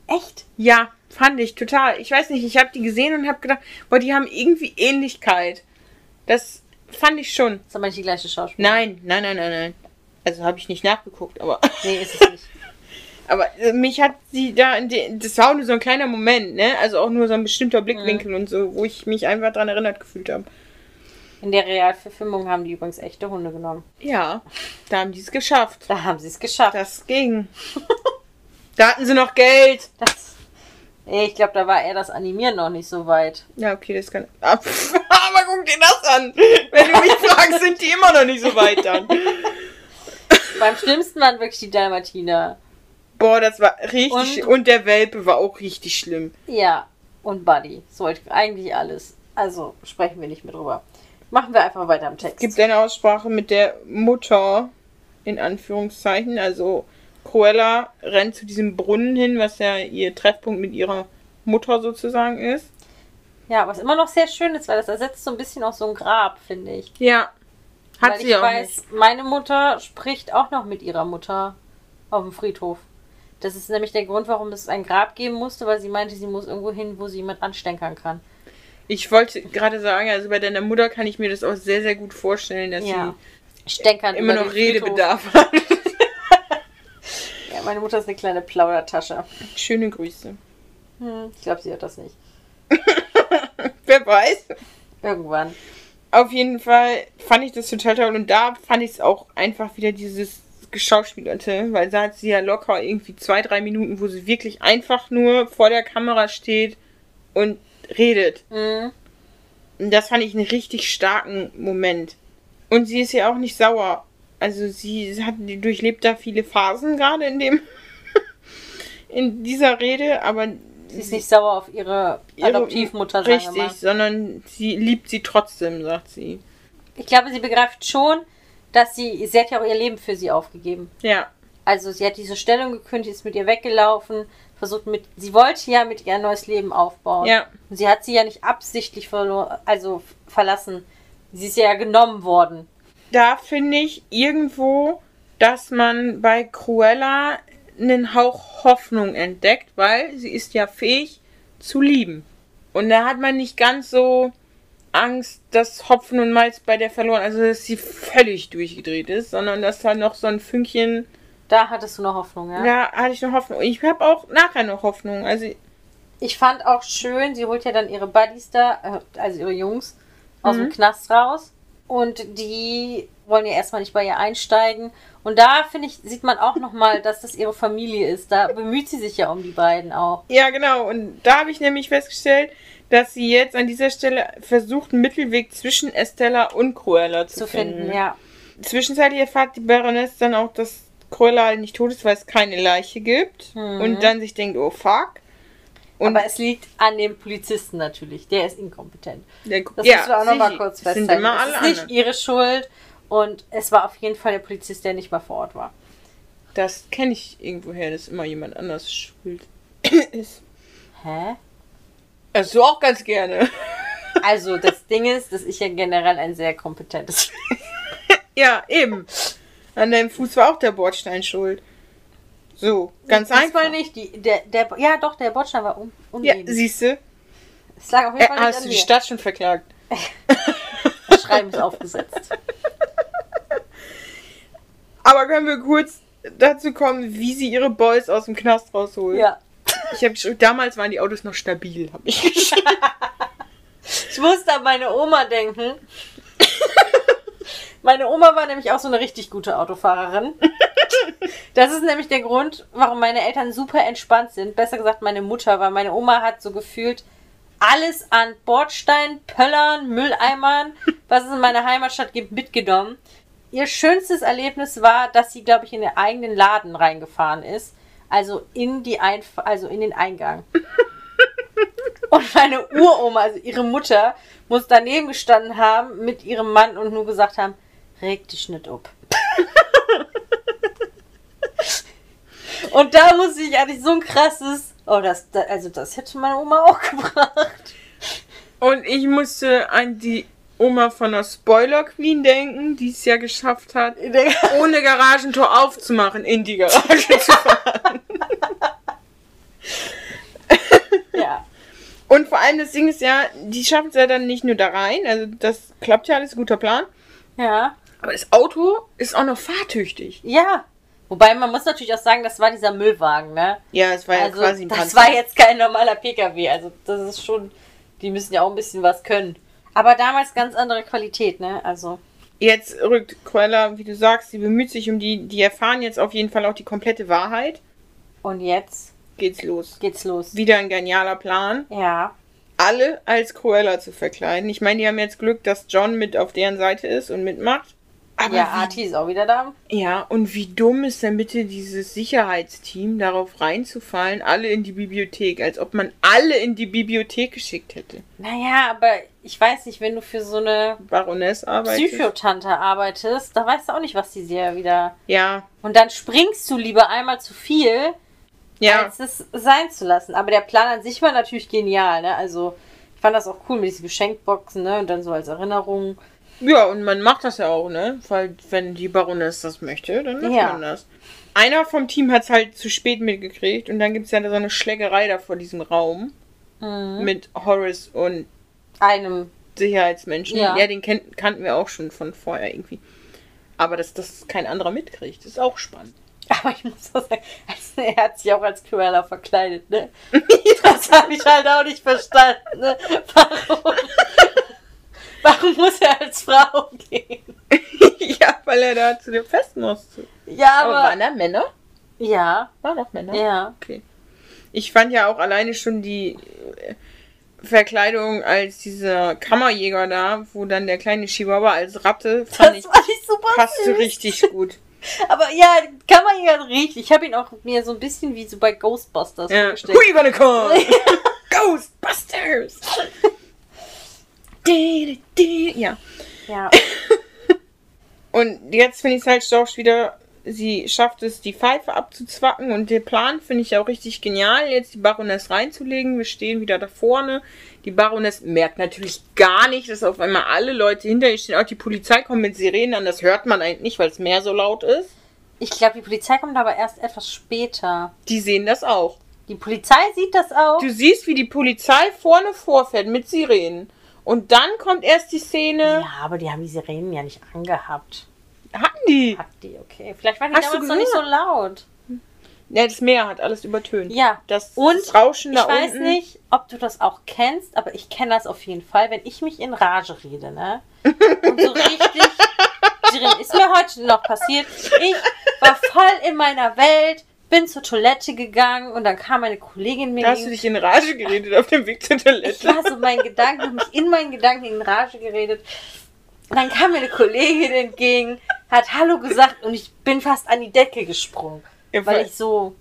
Echt? Ja, fand ich total. Ich weiß nicht, ich habe die gesehen und habe gedacht, boah, die haben irgendwie Ähnlichkeit. Das fand ich schon. Ist aber nicht die gleiche Schauspielerin. Nein, nein, nein, nein, nein. Also habe ich nicht nachgeguckt, aber Nee, ist es nicht. aber äh, mich hat sie da in de, das war auch nur so ein kleiner Moment, ne? Also auch nur so ein bestimmter Blickwinkel und so, wo ich mich einfach dran erinnert gefühlt habe. In der Realverfilmung haben die übrigens echte Hunde genommen. Ja, da haben die es geschafft. Da haben sie es geschafft. Das ging. da hatten sie noch Geld. Das, Nee, ich glaube, da war eher das Animieren noch nicht so weit. Ja, okay, das kann. Ah, pff, Aber guck dir das an. Wenn du mich fragst, sind die immer noch nicht so weit dann. Beim schlimmsten waren wirklich die Dalmatiner. Boah, das war richtig. Und- schlimm. Und der Welpe war auch richtig schlimm. Ja, und Buddy. So eigentlich alles. Also sprechen wir nicht mehr drüber. Machen wir einfach weiter im Text. gibt eine Aussprache mit der Mutter, in Anführungszeichen. Also Cruella rennt zu diesem Brunnen hin, was ja ihr Treffpunkt mit ihrer Mutter sozusagen ist. ja, was immer noch sehr schön ist, weil das ersetzt so ein bisschen auch so ein Grab, finde ich. Ja. Hat weil sie ich auch weiß, nicht. meine Mutter spricht auch noch mit ihrer Mutter auf dem Friedhof. Das ist nämlich der Grund, warum es ein Grab geben musste, weil sie meinte, sie muss irgendwo hin, wo sie jemand anstenkern kann. Ich wollte gerade sagen, also bei deiner Mutter kann ich mir das auch sehr, sehr gut vorstellen, dass Ja. Stänkern sie immer über noch. Redebedarf hat. Meine Mutter ist eine kleine Plaudertasche. Schöne Grüße. Hm, ich glaube, sie hört das nicht. Wer weiß. Irgendwann. Auf jeden Fall fand ich das total toll und da fand ich es auch einfach wieder dieses Geschauspielerte, weil da hat sie ja locker irgendwie zwei, drei Minuten, wo sie wirklich einfach nur vor der Kamera steht und redet. Mhm. Und das fand ich einen richtig starken Moment. Und sie ist ja auch nicht sauer. Also sie hat, die durchlebt da viele Phasen gerade in dem, in dieser Rede, aber Sie ist nicht sauer auf ihre ihre- Adoptivmutter, sagen Richtig, sondern sie liebt sie trotzdem, sagt sie. Ich glaube, sie begreift schon, dass sie, sie hat ja auch ihr Leben für sie aufgegeben. Ja, Also sie hat diese Stellung gekündigt, ist mit ihr weggelaufen, versucht mit, sie wollte ja mit ihr ein neues Leben aufbauen. ja. Und sie hat sie ja nicht absichtlich verloren, also verlassen. Sie ist ja genommen worden. Da finde ich irgendwo, dass man bei Cruella einen Hauch Hoffnung entdeckt, weil sie ist ja fähig zu lieben. Und da hat man nicht ganz so Angst, dass Hopfen und Malz bei der verloren, also dass sie völlig durchgedreht ist, sondern dass da noch so ein Fünkchen, Da hattest du noch Hoffnung, ja? da hatte ich noch Hoffnung. Ich habe auch nachher noch Hoffnung. Also Ich fand auch schön, sie holt ja dann ihre Buddies da, äh, also ihre Jungs, aus Mhm. dem Knast raus. Und die wollen ja erstmal nicht bei ihr einsteigen. Und da, finde ich, sieht man auch nochmal, dass das ihre Familie ist. Da bemüht sie sich ja um die beiden auch. Ja, genau. Und da habe ich nämlich festgestellt, dass sie jetzt an dieser Stelle versucht, einen Mittelweg zwischen Estella und Cruella zu, Zu finden, ja. Zwischenzeitlich erfahrt die Baroness dann auch, dass Cruella halt nicht tot ist, weil es keine Leiche gibt. Mhm. Und dann sich denkt, oh fuck. Und Aber es liegt an dem Polizisten natürlich. Der ist inkompetent. der, Das müssen wir auch nochmal kurz Es sind festhalten. immer Es alle ist nicht anderen. ihre Schuld. Und es war auf jeden Fall der Polizist, der nicht mal vor Ort war. Das kenne ich irgendwoher, dass immer jemand anders schuld ist. Hä? Also du auch ganz gerne. Also, das Ding ist, dass ich ja generell ein sehr kompetentes ja, eben. An deinem Fuß war auch der Bordstein schuld. So, ganz Diesmal einfach. nicht. Die, der, der, ja, doch, der Bordstein war un, Ja, uneben. siehst du? es lag auf jeden Äh, Fall nicht hast du die. Stadt schon verklagt? Das Schreiben ist aufgesetzt. Aber können wir kurz dazu kommen, wie sie ihre Boys aus dem Knast rausholt? Ja. Ich habe damals waren die Autos noch stabil, habe ich geschrieben. Ich musste an meine Oma denken. Meine Oma war nämlich auch so eine richtig gute Autofahrerin. Das ist nämlich der Grund, warum meine Eltern super entspannt sind. Besser gesagt, meine Mutter, weil meine Oma hat so gefühlt alles an Bordstein, Pöllern, Mülleimern, was es in meiner Heimatstadt gibt, mitgenommen. Ihr schönstes Erlebnis war, dass sie, glaube ich, in den eigenen Laden reingefahren ist. Also in die Einf also in den Eingang. Und meine Uroma, also ihre Mutter, muss daneben gestanden haben mit ihrem Mann und nur gesagt haben, reg dich nicht ab. und da muss ich eigentlich so ein krasses, oh, das, da- also das hätte meine Oma auch gebracht. Und ich musste an die Oma von der Spoiler Queen denken, die es ja geschafft hat, ohne Garagentor aufzumachen, in die Garage zu fahren. ja. Und vor allem das Ding ist ja, die schaffen es ja dann nicht nur da rein, also das klappt ja alles, guter Plan. Ja. Aber das Auto ist auch noch fahrtüchtig. Ja. Wobei man muss natürlich auch sagen, das war dieser Müllwagen, ne? Ja, es war ja Also quasi ein das Panzer. war jetzt kein normaler PKW. Also das ist schon, die müssen ja auch ein bisschen was können. Aber damals ganz andere Qualität, ne? Also Jetzt rückt Cruella, wie du sagst, sie bemüht sich um die, die erfahren jetzt auf jeden Fall auch die komplette Wahrheit. und jetzt Geht's los. geht's los. Wieder ein genialer Plan. Ja. alle als Cruella zu verkleiden. Ich meine, die haben jetzt Glück, dass John mit auf deren Seite ist und mitmacht. Aber ja, wie, Arti ist auch wieder da. ja, und wie dumm ist denn bitte dieses Sicherheitsteam, darauf reinzufallen, alle in die Bibliothek, als ob man alle in die Bibliothek geschickt hätte. Naja, aber ich weiß nicht, wenn du für so eine Baroness arbeitet. Psychotante arbeitest, da weißt du auch nicht, was die dir wieder. Ja, Und dann springst du lieber einmal zu viel, ja. als es sein zu lassen. Aber der Plan an sich war natürlich genial, ne? Also, ich fand das auch cool mit diesen Geschenkboxen, ne? Und dann so als Erinnerung. Ja, und man macht das ja auch, ne? Weil, wenn die Baroness das möchte, dann macht Ja. man das. Einer vom Team hat es halt zu spät mitgekriegt und dann gibt es ja so eine Schlägerei da vor diesem Raum Mhm. mit Horace und Einem. Sicherheitsmenschen. Ja. Ja, den kennt, kannten wir auch schon von vorher irgendwie. Aber dass das kein anderer mitkriegt, ist auch spannend. Aber ich muss auch sagen, also er hat sich auch als Cruella verkleidet, ne? Das habe ich halt auch nicht verstanden, ne? Warum? Warum muss er als Frau gehen? ja, weil er da zu dem Fest musste. Ja, Aber aber. waren da Männer? Ja, Waren doch Männer? ja. Okay. Ich fand ja auch alleine schon die äh, Verkleidung als dieser Kammerjäger da, wo dann der kleine Chihuahua als Ratte, fand ich, Das fand ich super passte süß. richtig gut. Aber ja, kann man ja richtig. Ich habe ihn auch mir so ein bisschen wie so bei Ghostbusters Ja. vorgestellt. Who you gonna call? Ghostbusters! Ja. Ja. Und jetzt finde ich es halt doch wieder, sie schafft es, die Pfeife abzuzwacken und der Plan finde ich auch richtig genial, jetzt die Baroness reinzulegen. Wir stehen wieder da vorne. Die Baroness merkt natürlich gar nicht, dass auf einmal alle Leute hinter ihr stehen. Auch die Polizei kommt mit Sirenen an, das hört man eigentlich nicht, weil es mehr so laut ist. Ich glaube, die Polizei kommt aber erst etwas später. Die sehen das auch. Die Polizei sieht das auch. Du siehst, wie die Polizei vorne vorfährt mit Sirenen. Und dann kommt erst die Szene. Ja, aber die haben die Sirenen ja nicht angehabt. Hatten die? Hat die, okay. Vielleicht waren die Hast damals noch nicht so laut. Ja, das Meer hat alles übertönt. Ja. Das, Und Rauschen Ich da weiß unten. nicht, ob du das auch kennst, aber ich kenne das auf jeden Fall, wenn ich mich in Rage rede, ne? Und so richtig. Shirin, ist mir heute noch passiert. Ich war voll in meiner Welt, bin zur Toilette gegangen und dann kam eine Kollegin mir Da hast du dich in Rage geredet auf dem Weg zur Ich Toilette. war so mein Gedanken, mich in meinen Gedanken in Rage geredet. Und dann kam mir eine Kollegin entgegen, hat Hallo gesagt und ich bin fast an die Decke gesprungen, Ja, weil ich so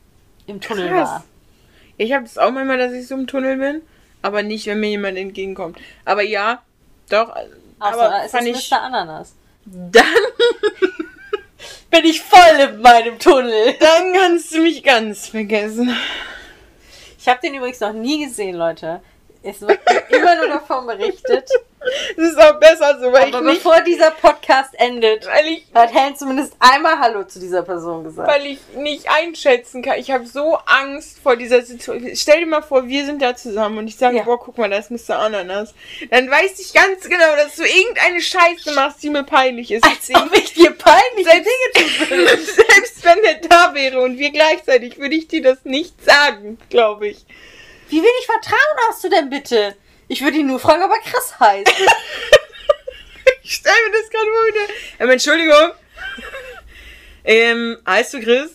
im Tunnel Krass. war. Ich habe das auch manchmal, dass ich so im Tunnel bin, aber nicht, wenn mir jemand entgegenkommt. Aber ja, doch. Außer aber es fand ist ich Mr. Ananas. dann, Bin ich voll in meinem Tunnel. dann kannst du mich ganz vergessen. Ich habe den übrigens noch nie gesehen, Leute. Es wird immer nur davon berichtet. Das ist auch besser so, weil Aber ich nicht, bevor dieser Podcast endet, weil ich, hat Helen zumindest einmal Hallo zu dieser Person gesagt. weil ich nicht einschätzen kann. Ich habe so Angst vor dieser Situation. Stell dir mal vor, wir sind da zusammen und ich sage, Ja. boah, guck mal, da ist Mr. Ananas. Dann weiß ich ganz genau, dass du irgendeine Scheiße machst, die mir peinlich ist. Als ob ich dir peinliche Selbst, Dinge selbst wenn er da wäre und wir gleichzeitig, würde ich dir das nicht sagen, glaube ich. Wie wenig Vertrauen hast du denn bitte? Ich würde ihn nur fragen, ob er Chris heißt. Ich stelle mir das gerade mal wieder. Ähm, Entschuldigung. Ähm, heißt du Chris?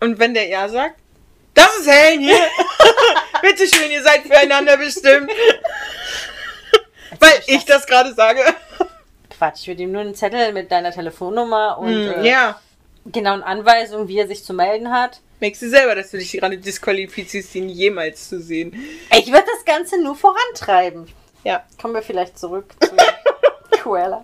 Und wenn der Ja sagt, das ist Helen hier. Bitte schön, ihr seid füreinander bestimmt. Weil ich das gerade sage. Quatsch, ich würde ihm nur einen Zettel mit deiner Telefonnummer und Hm, äh, genauen Anweisungen, wie er sich zu melden hat. Merkst du selber, dass du dich gerade disqualifizierst, ihn jemals zu sehen. Ich würde das Ganze nur vorantreiben. Ja. Kommen wir vielleicht zurück zu Cruella.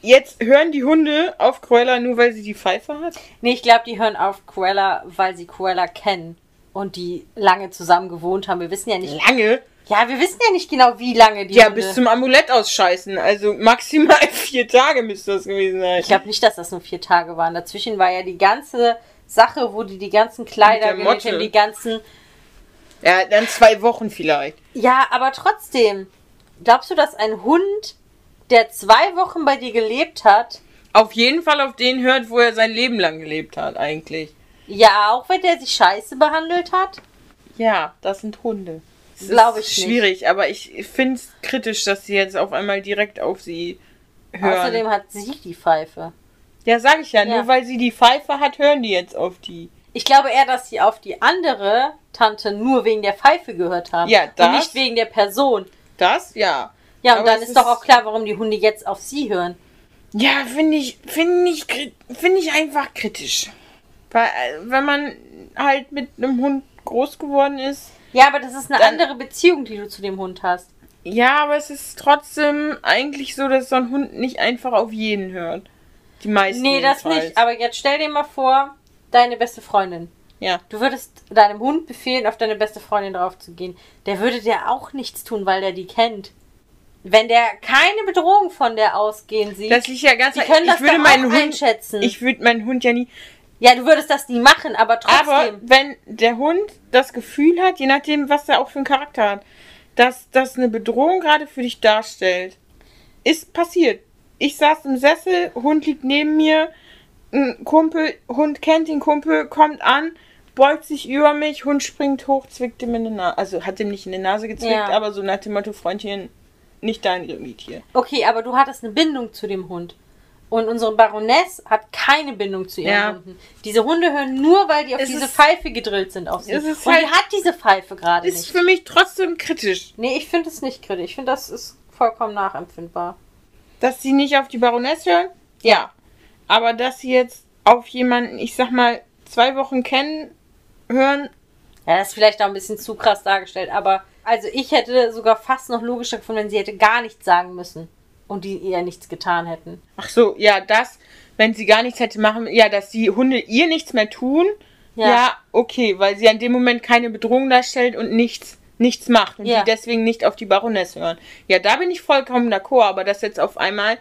Jetzt hören die Hunde auf Cruella nur, weil sie die Pfeife hat. Nee, ich glaube, die hören auf Cruella, weil sie Cruella kennen und die lange zusammen gewohnt haben. Wir wissen ja nicht. Lange. Ja, wir wissen ja nicht genau, wie lange die Ja, Hunde... bis zum Amulett ausscheißen. Also maximal vier Tage müsste das gewesen sein. Ich glaube nicht, dass das nur vier Tage waren. Dazwischen war ja die ganze Sache, wo die die ganzen Kleider genäht haben, die ganzen... Ja, dann zwei Wochen vielleicht. Ja, aber trotzdem. Glaubst du, dass ein Hund, der zwei Wochen bei dir gelebt hat, Auf jeden Fall auf den hört, wo er sein Leben lang gelebt hat, eigentlich. ja, auch wenn der sich scheiße behandelt hat? Ja, das sind Hunde. Es Glaube ist ich nicht. Schwierig, aber ich finde es kritisch, dass sie jetzt auf einmal direkt auf sie hören. Außerdem hat sie die Pfeife. Ja, sag ich ja, Ja. nur weil sie die Pfeife hat, hören die jetzt auf die. Ich glaube eher, dass sie auf die andere Tante nur wegen der Pfeife gehört haben. Ja, das- Und nicht wegen der Person. Das, ja. Ja, und Aber dann es ist doch auch klar, warum die Hunde jetzt auf sie hören. Ja, finde ich, finde ich, finde ich einfach kritisch. Weil, äh, wenn man halt mit einem Hund groß geworden ist. Ja, aber das ist eine andere Beziehung, die du zu dem Hund hast. Ja, aber es ist trotzdem eigentlich so, dass so ein Hund nicht einfach auf jeden hört. Die meisten. Nee, das jedenfalls. nicht. Aber jetzt stell dir mal vor, deine beste Freundin. Ja. Du würdest deinem Hund befehlen, auf deine beste Freundin drauf zu gehen. Der würde dir auch nichts tun, weil der die kennt. Wenn der keine Bedrohung von der ausgehen sieht, Das liegt ja ganz die können das ich würde doch meinen Hund, einschätzen. Ich würde meinen Hund ja nie. ja, du würdest das nie machen, aber trotzdem. Aber wenn der Hund das Gefühl hat, je nachdem, was er auch für einen Charakter hat, dass das eine Bedrohung gerade für dich darstellt, ist passiert. Ich saß im Sessel, Hund liegt neben mir, ein Kumpel, Hund kennt den Kumpel, kommt an, beugt sich über mich, Hund springt hoch, zwickt ihm in die Nase. Also hat ihm nicht in die Nase gezwickt, Ja. aber so nach dem Motto, Freundchen, nicht dein Gebiet hier. Okay, aber du hattest eine Bindung zu dem Hund. Und unsere Baroness hat keine Bindung zu ihren Ja. Hunden. Diese Hunde hören nur, weil die auf Es diese ist- Pfeife gedrillt sind auf sie. Ist Und halt- die hat diese Pfeife gerade Ist nicht. für mich trotzdem kritisch, Nee, ich finde es nicht kritisch. Ich finde, das ist vollkommen nachempfindbar. Dass sie nicht auf die Baroness hören. Ja. Aber dass sie jetzt auf jemanden, ich sag mal, zwei Wochen kennen, hören, Ja, das ist vielleicht auch ein bisschen zu krass dargestellt, aber also ich hätte sogar fast noch logischer gefunden, wenn sie hätte gar nichts sagen müssen und die ihr nichts getan hätten. ach so, ja, das, wenn sie gar nichts hätte machen, ja, dass die Hunde ihr nichts mehr tun, Ja. ja, okay, weil sie an dem Moment keine Bedrohung darstellt und nichts, nichts macht und Ja. die deswegen nicht auf die Baroness hören. Ja, da bin ich vollkommen d'accord, aber dass jetzt auf einmal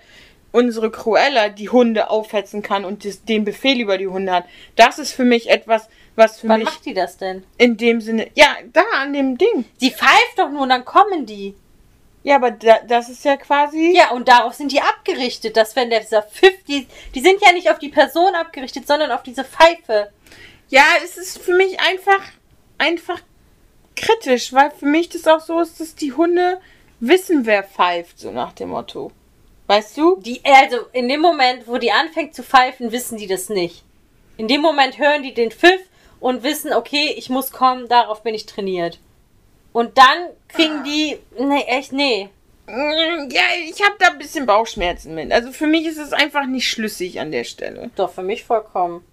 unsere Cruella die Hunde aufhetzen kann und das, den Befehl über die Hunde hat, das ist für mich etwas, was für Wann mich macht die das denn? in dem Sinne, ja, da an dem Ding. Sie pfeift doch nur und dann kommen die. Ja, aber da, das ist ja quasi. Ja, und darauf sind die abgerichtet, dass wenn der dieser Pfiff, die, die sind ja nicht auf die Person abgerichtet, sondern auf diese Pfeife. Ja, es ist für mich einfach, einfach kritisch, weil für mich das auch so ist, dass die Hunde wissen, wer pfeift, so nach dem Motto. Weißt du? Die, also in dem Moment, wo die anfängt zu pfeifen, wissen die das nicht. In dem Moment hören die den Pfiff und wissen, okay, ich muss kommen, darauf bin ich trainiert. Und dann kriegen die, nee, echt, nee. Ja, ich habe da ein bisschen Bauchschmerzen mit. Also für mich ist es einfach nicht schlüssig an der Stelle. Doch, für mich vollkommen.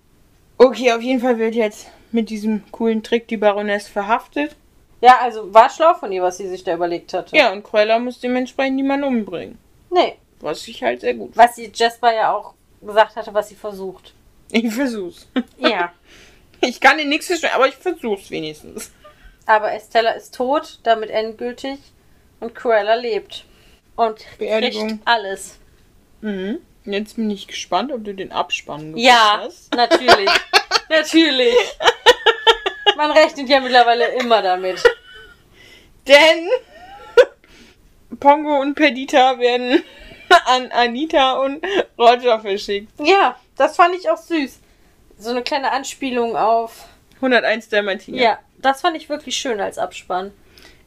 Okay, auf jeden Fall wird jetzt mit diesem coolen Trick die Baroness verhaftet. Ja, also war schlau von ihr, was sie sich da überlegt hatte. Ja, und Cruella muss dementsprechend niemanden umbringen. Nee, Was ich halt sehr gut was sie Jasper ja auch gesagt hatte, was sie versucht. Ich versuch's. Ja. Ich kann dir nichts verstehen, aber ich versuch's wenigstens. Aber Estella ist tot, damit endgültig. Und Cruella lebt. Und Beerdigung. kriegt alles. Mhm. Jetzt bin ich gespannt, ob du den Abspann Ja, hast. natürlich. natürlich. Man rechnet ja mittlerweile immer damit. Denn Pongo und Perdita werden an Anita und Roger verschickt. Ja, das fand ich auch süß. So eine kleine Anspielung auf. 101 der Martina. Ja, das fand ich wirklich schön als Abspann.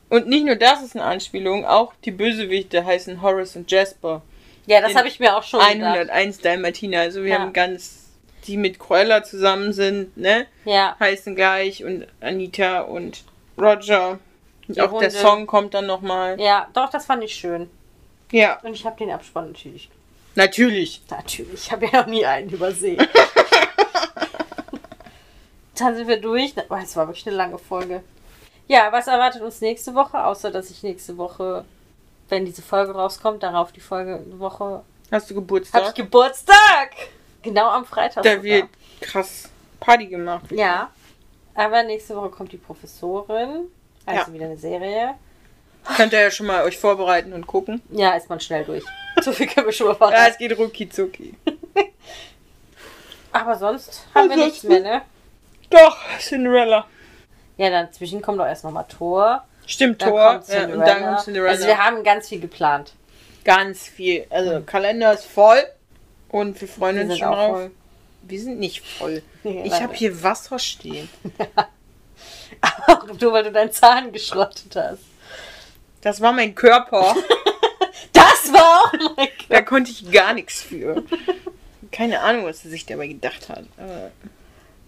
Und nicht nur das ist eine Anspielung, auch die Bösewichte heißen Horace und Jasper. Ja, das habe ich mir auch schon gedacht. 101 Dalmatiner. Also wir Ja. haben ganz, die mit Cruella zusammen sind, ne? Ja, Heißen gleich und Anita und Roger. Und Die auch der Hunde. Song kommt dann nochmal. ja, doch, das fand ich schön. Ja, Und ich habe den Abspann natürlich. natürlich. Natürlich, ich habe ja noch nie einen übersehen. Dann sind wir durch. Oh, es war wirklich eine lange Folge. Ja, was erwartet uns nächste Woche? Außer, dass ich nächste Woche, wenn diese Folge rauskommt, darauf die Folge Woche Hast du Geburtstag? ich Geburtstag. Genau am Freitag. da sogar. wird krass Party gemacht. Ja. Aber nächste Woche kommt die Professorin. Also Ja. wieder eine Serie. Könnt ihr ja schon mal euch vorbereiten und gucken. Ja, ist man schnell durch. So viel können wir schon mal Ja, verraten. es geht rucki zucki. Aber sonst haben wir nichts mehr, ne? Doch, Cinderella. Ja, dann zwischen kommt doch erst nochmal Tor. Stimmt, Dann Tor. Ja, und dann kommt Cinderella. Also wir haben ganz viel geplant. Ganz viel. Also Kalender ist voll. Und wir freuen Wir uns schon drauf. voll. Wir sind nicht voll. Nee, Ich habe hier Wasser stehen. Auch nur weil du deinen Zahn geschrottet hast. Das war mein Körper. Das war auch mein da konnte ich gar nichts für. Keine Ahnung, was er sich dabei gedacht hat. Aber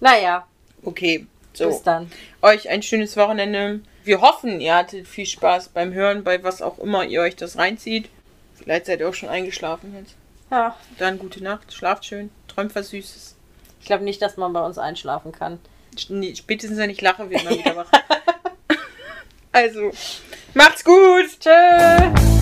Naja, okay. bis So, dann. euch ein schönes Wochenende. Wir hoffen, ihr hattet viel Spaß beim Hören, bei was auch immer ihr euch das reinzieht. Vielleicht seid ihr auch schon eingeschlafen jetzt. Ja, Dann gute Nacht, schlaft schön, träumt was Süßes. ich glaube nicht, dass man bei uns einschlafen kann. Nee, Spätestens, wenn ich lache, wird man wieder wach. also, macht's gut! Tschö.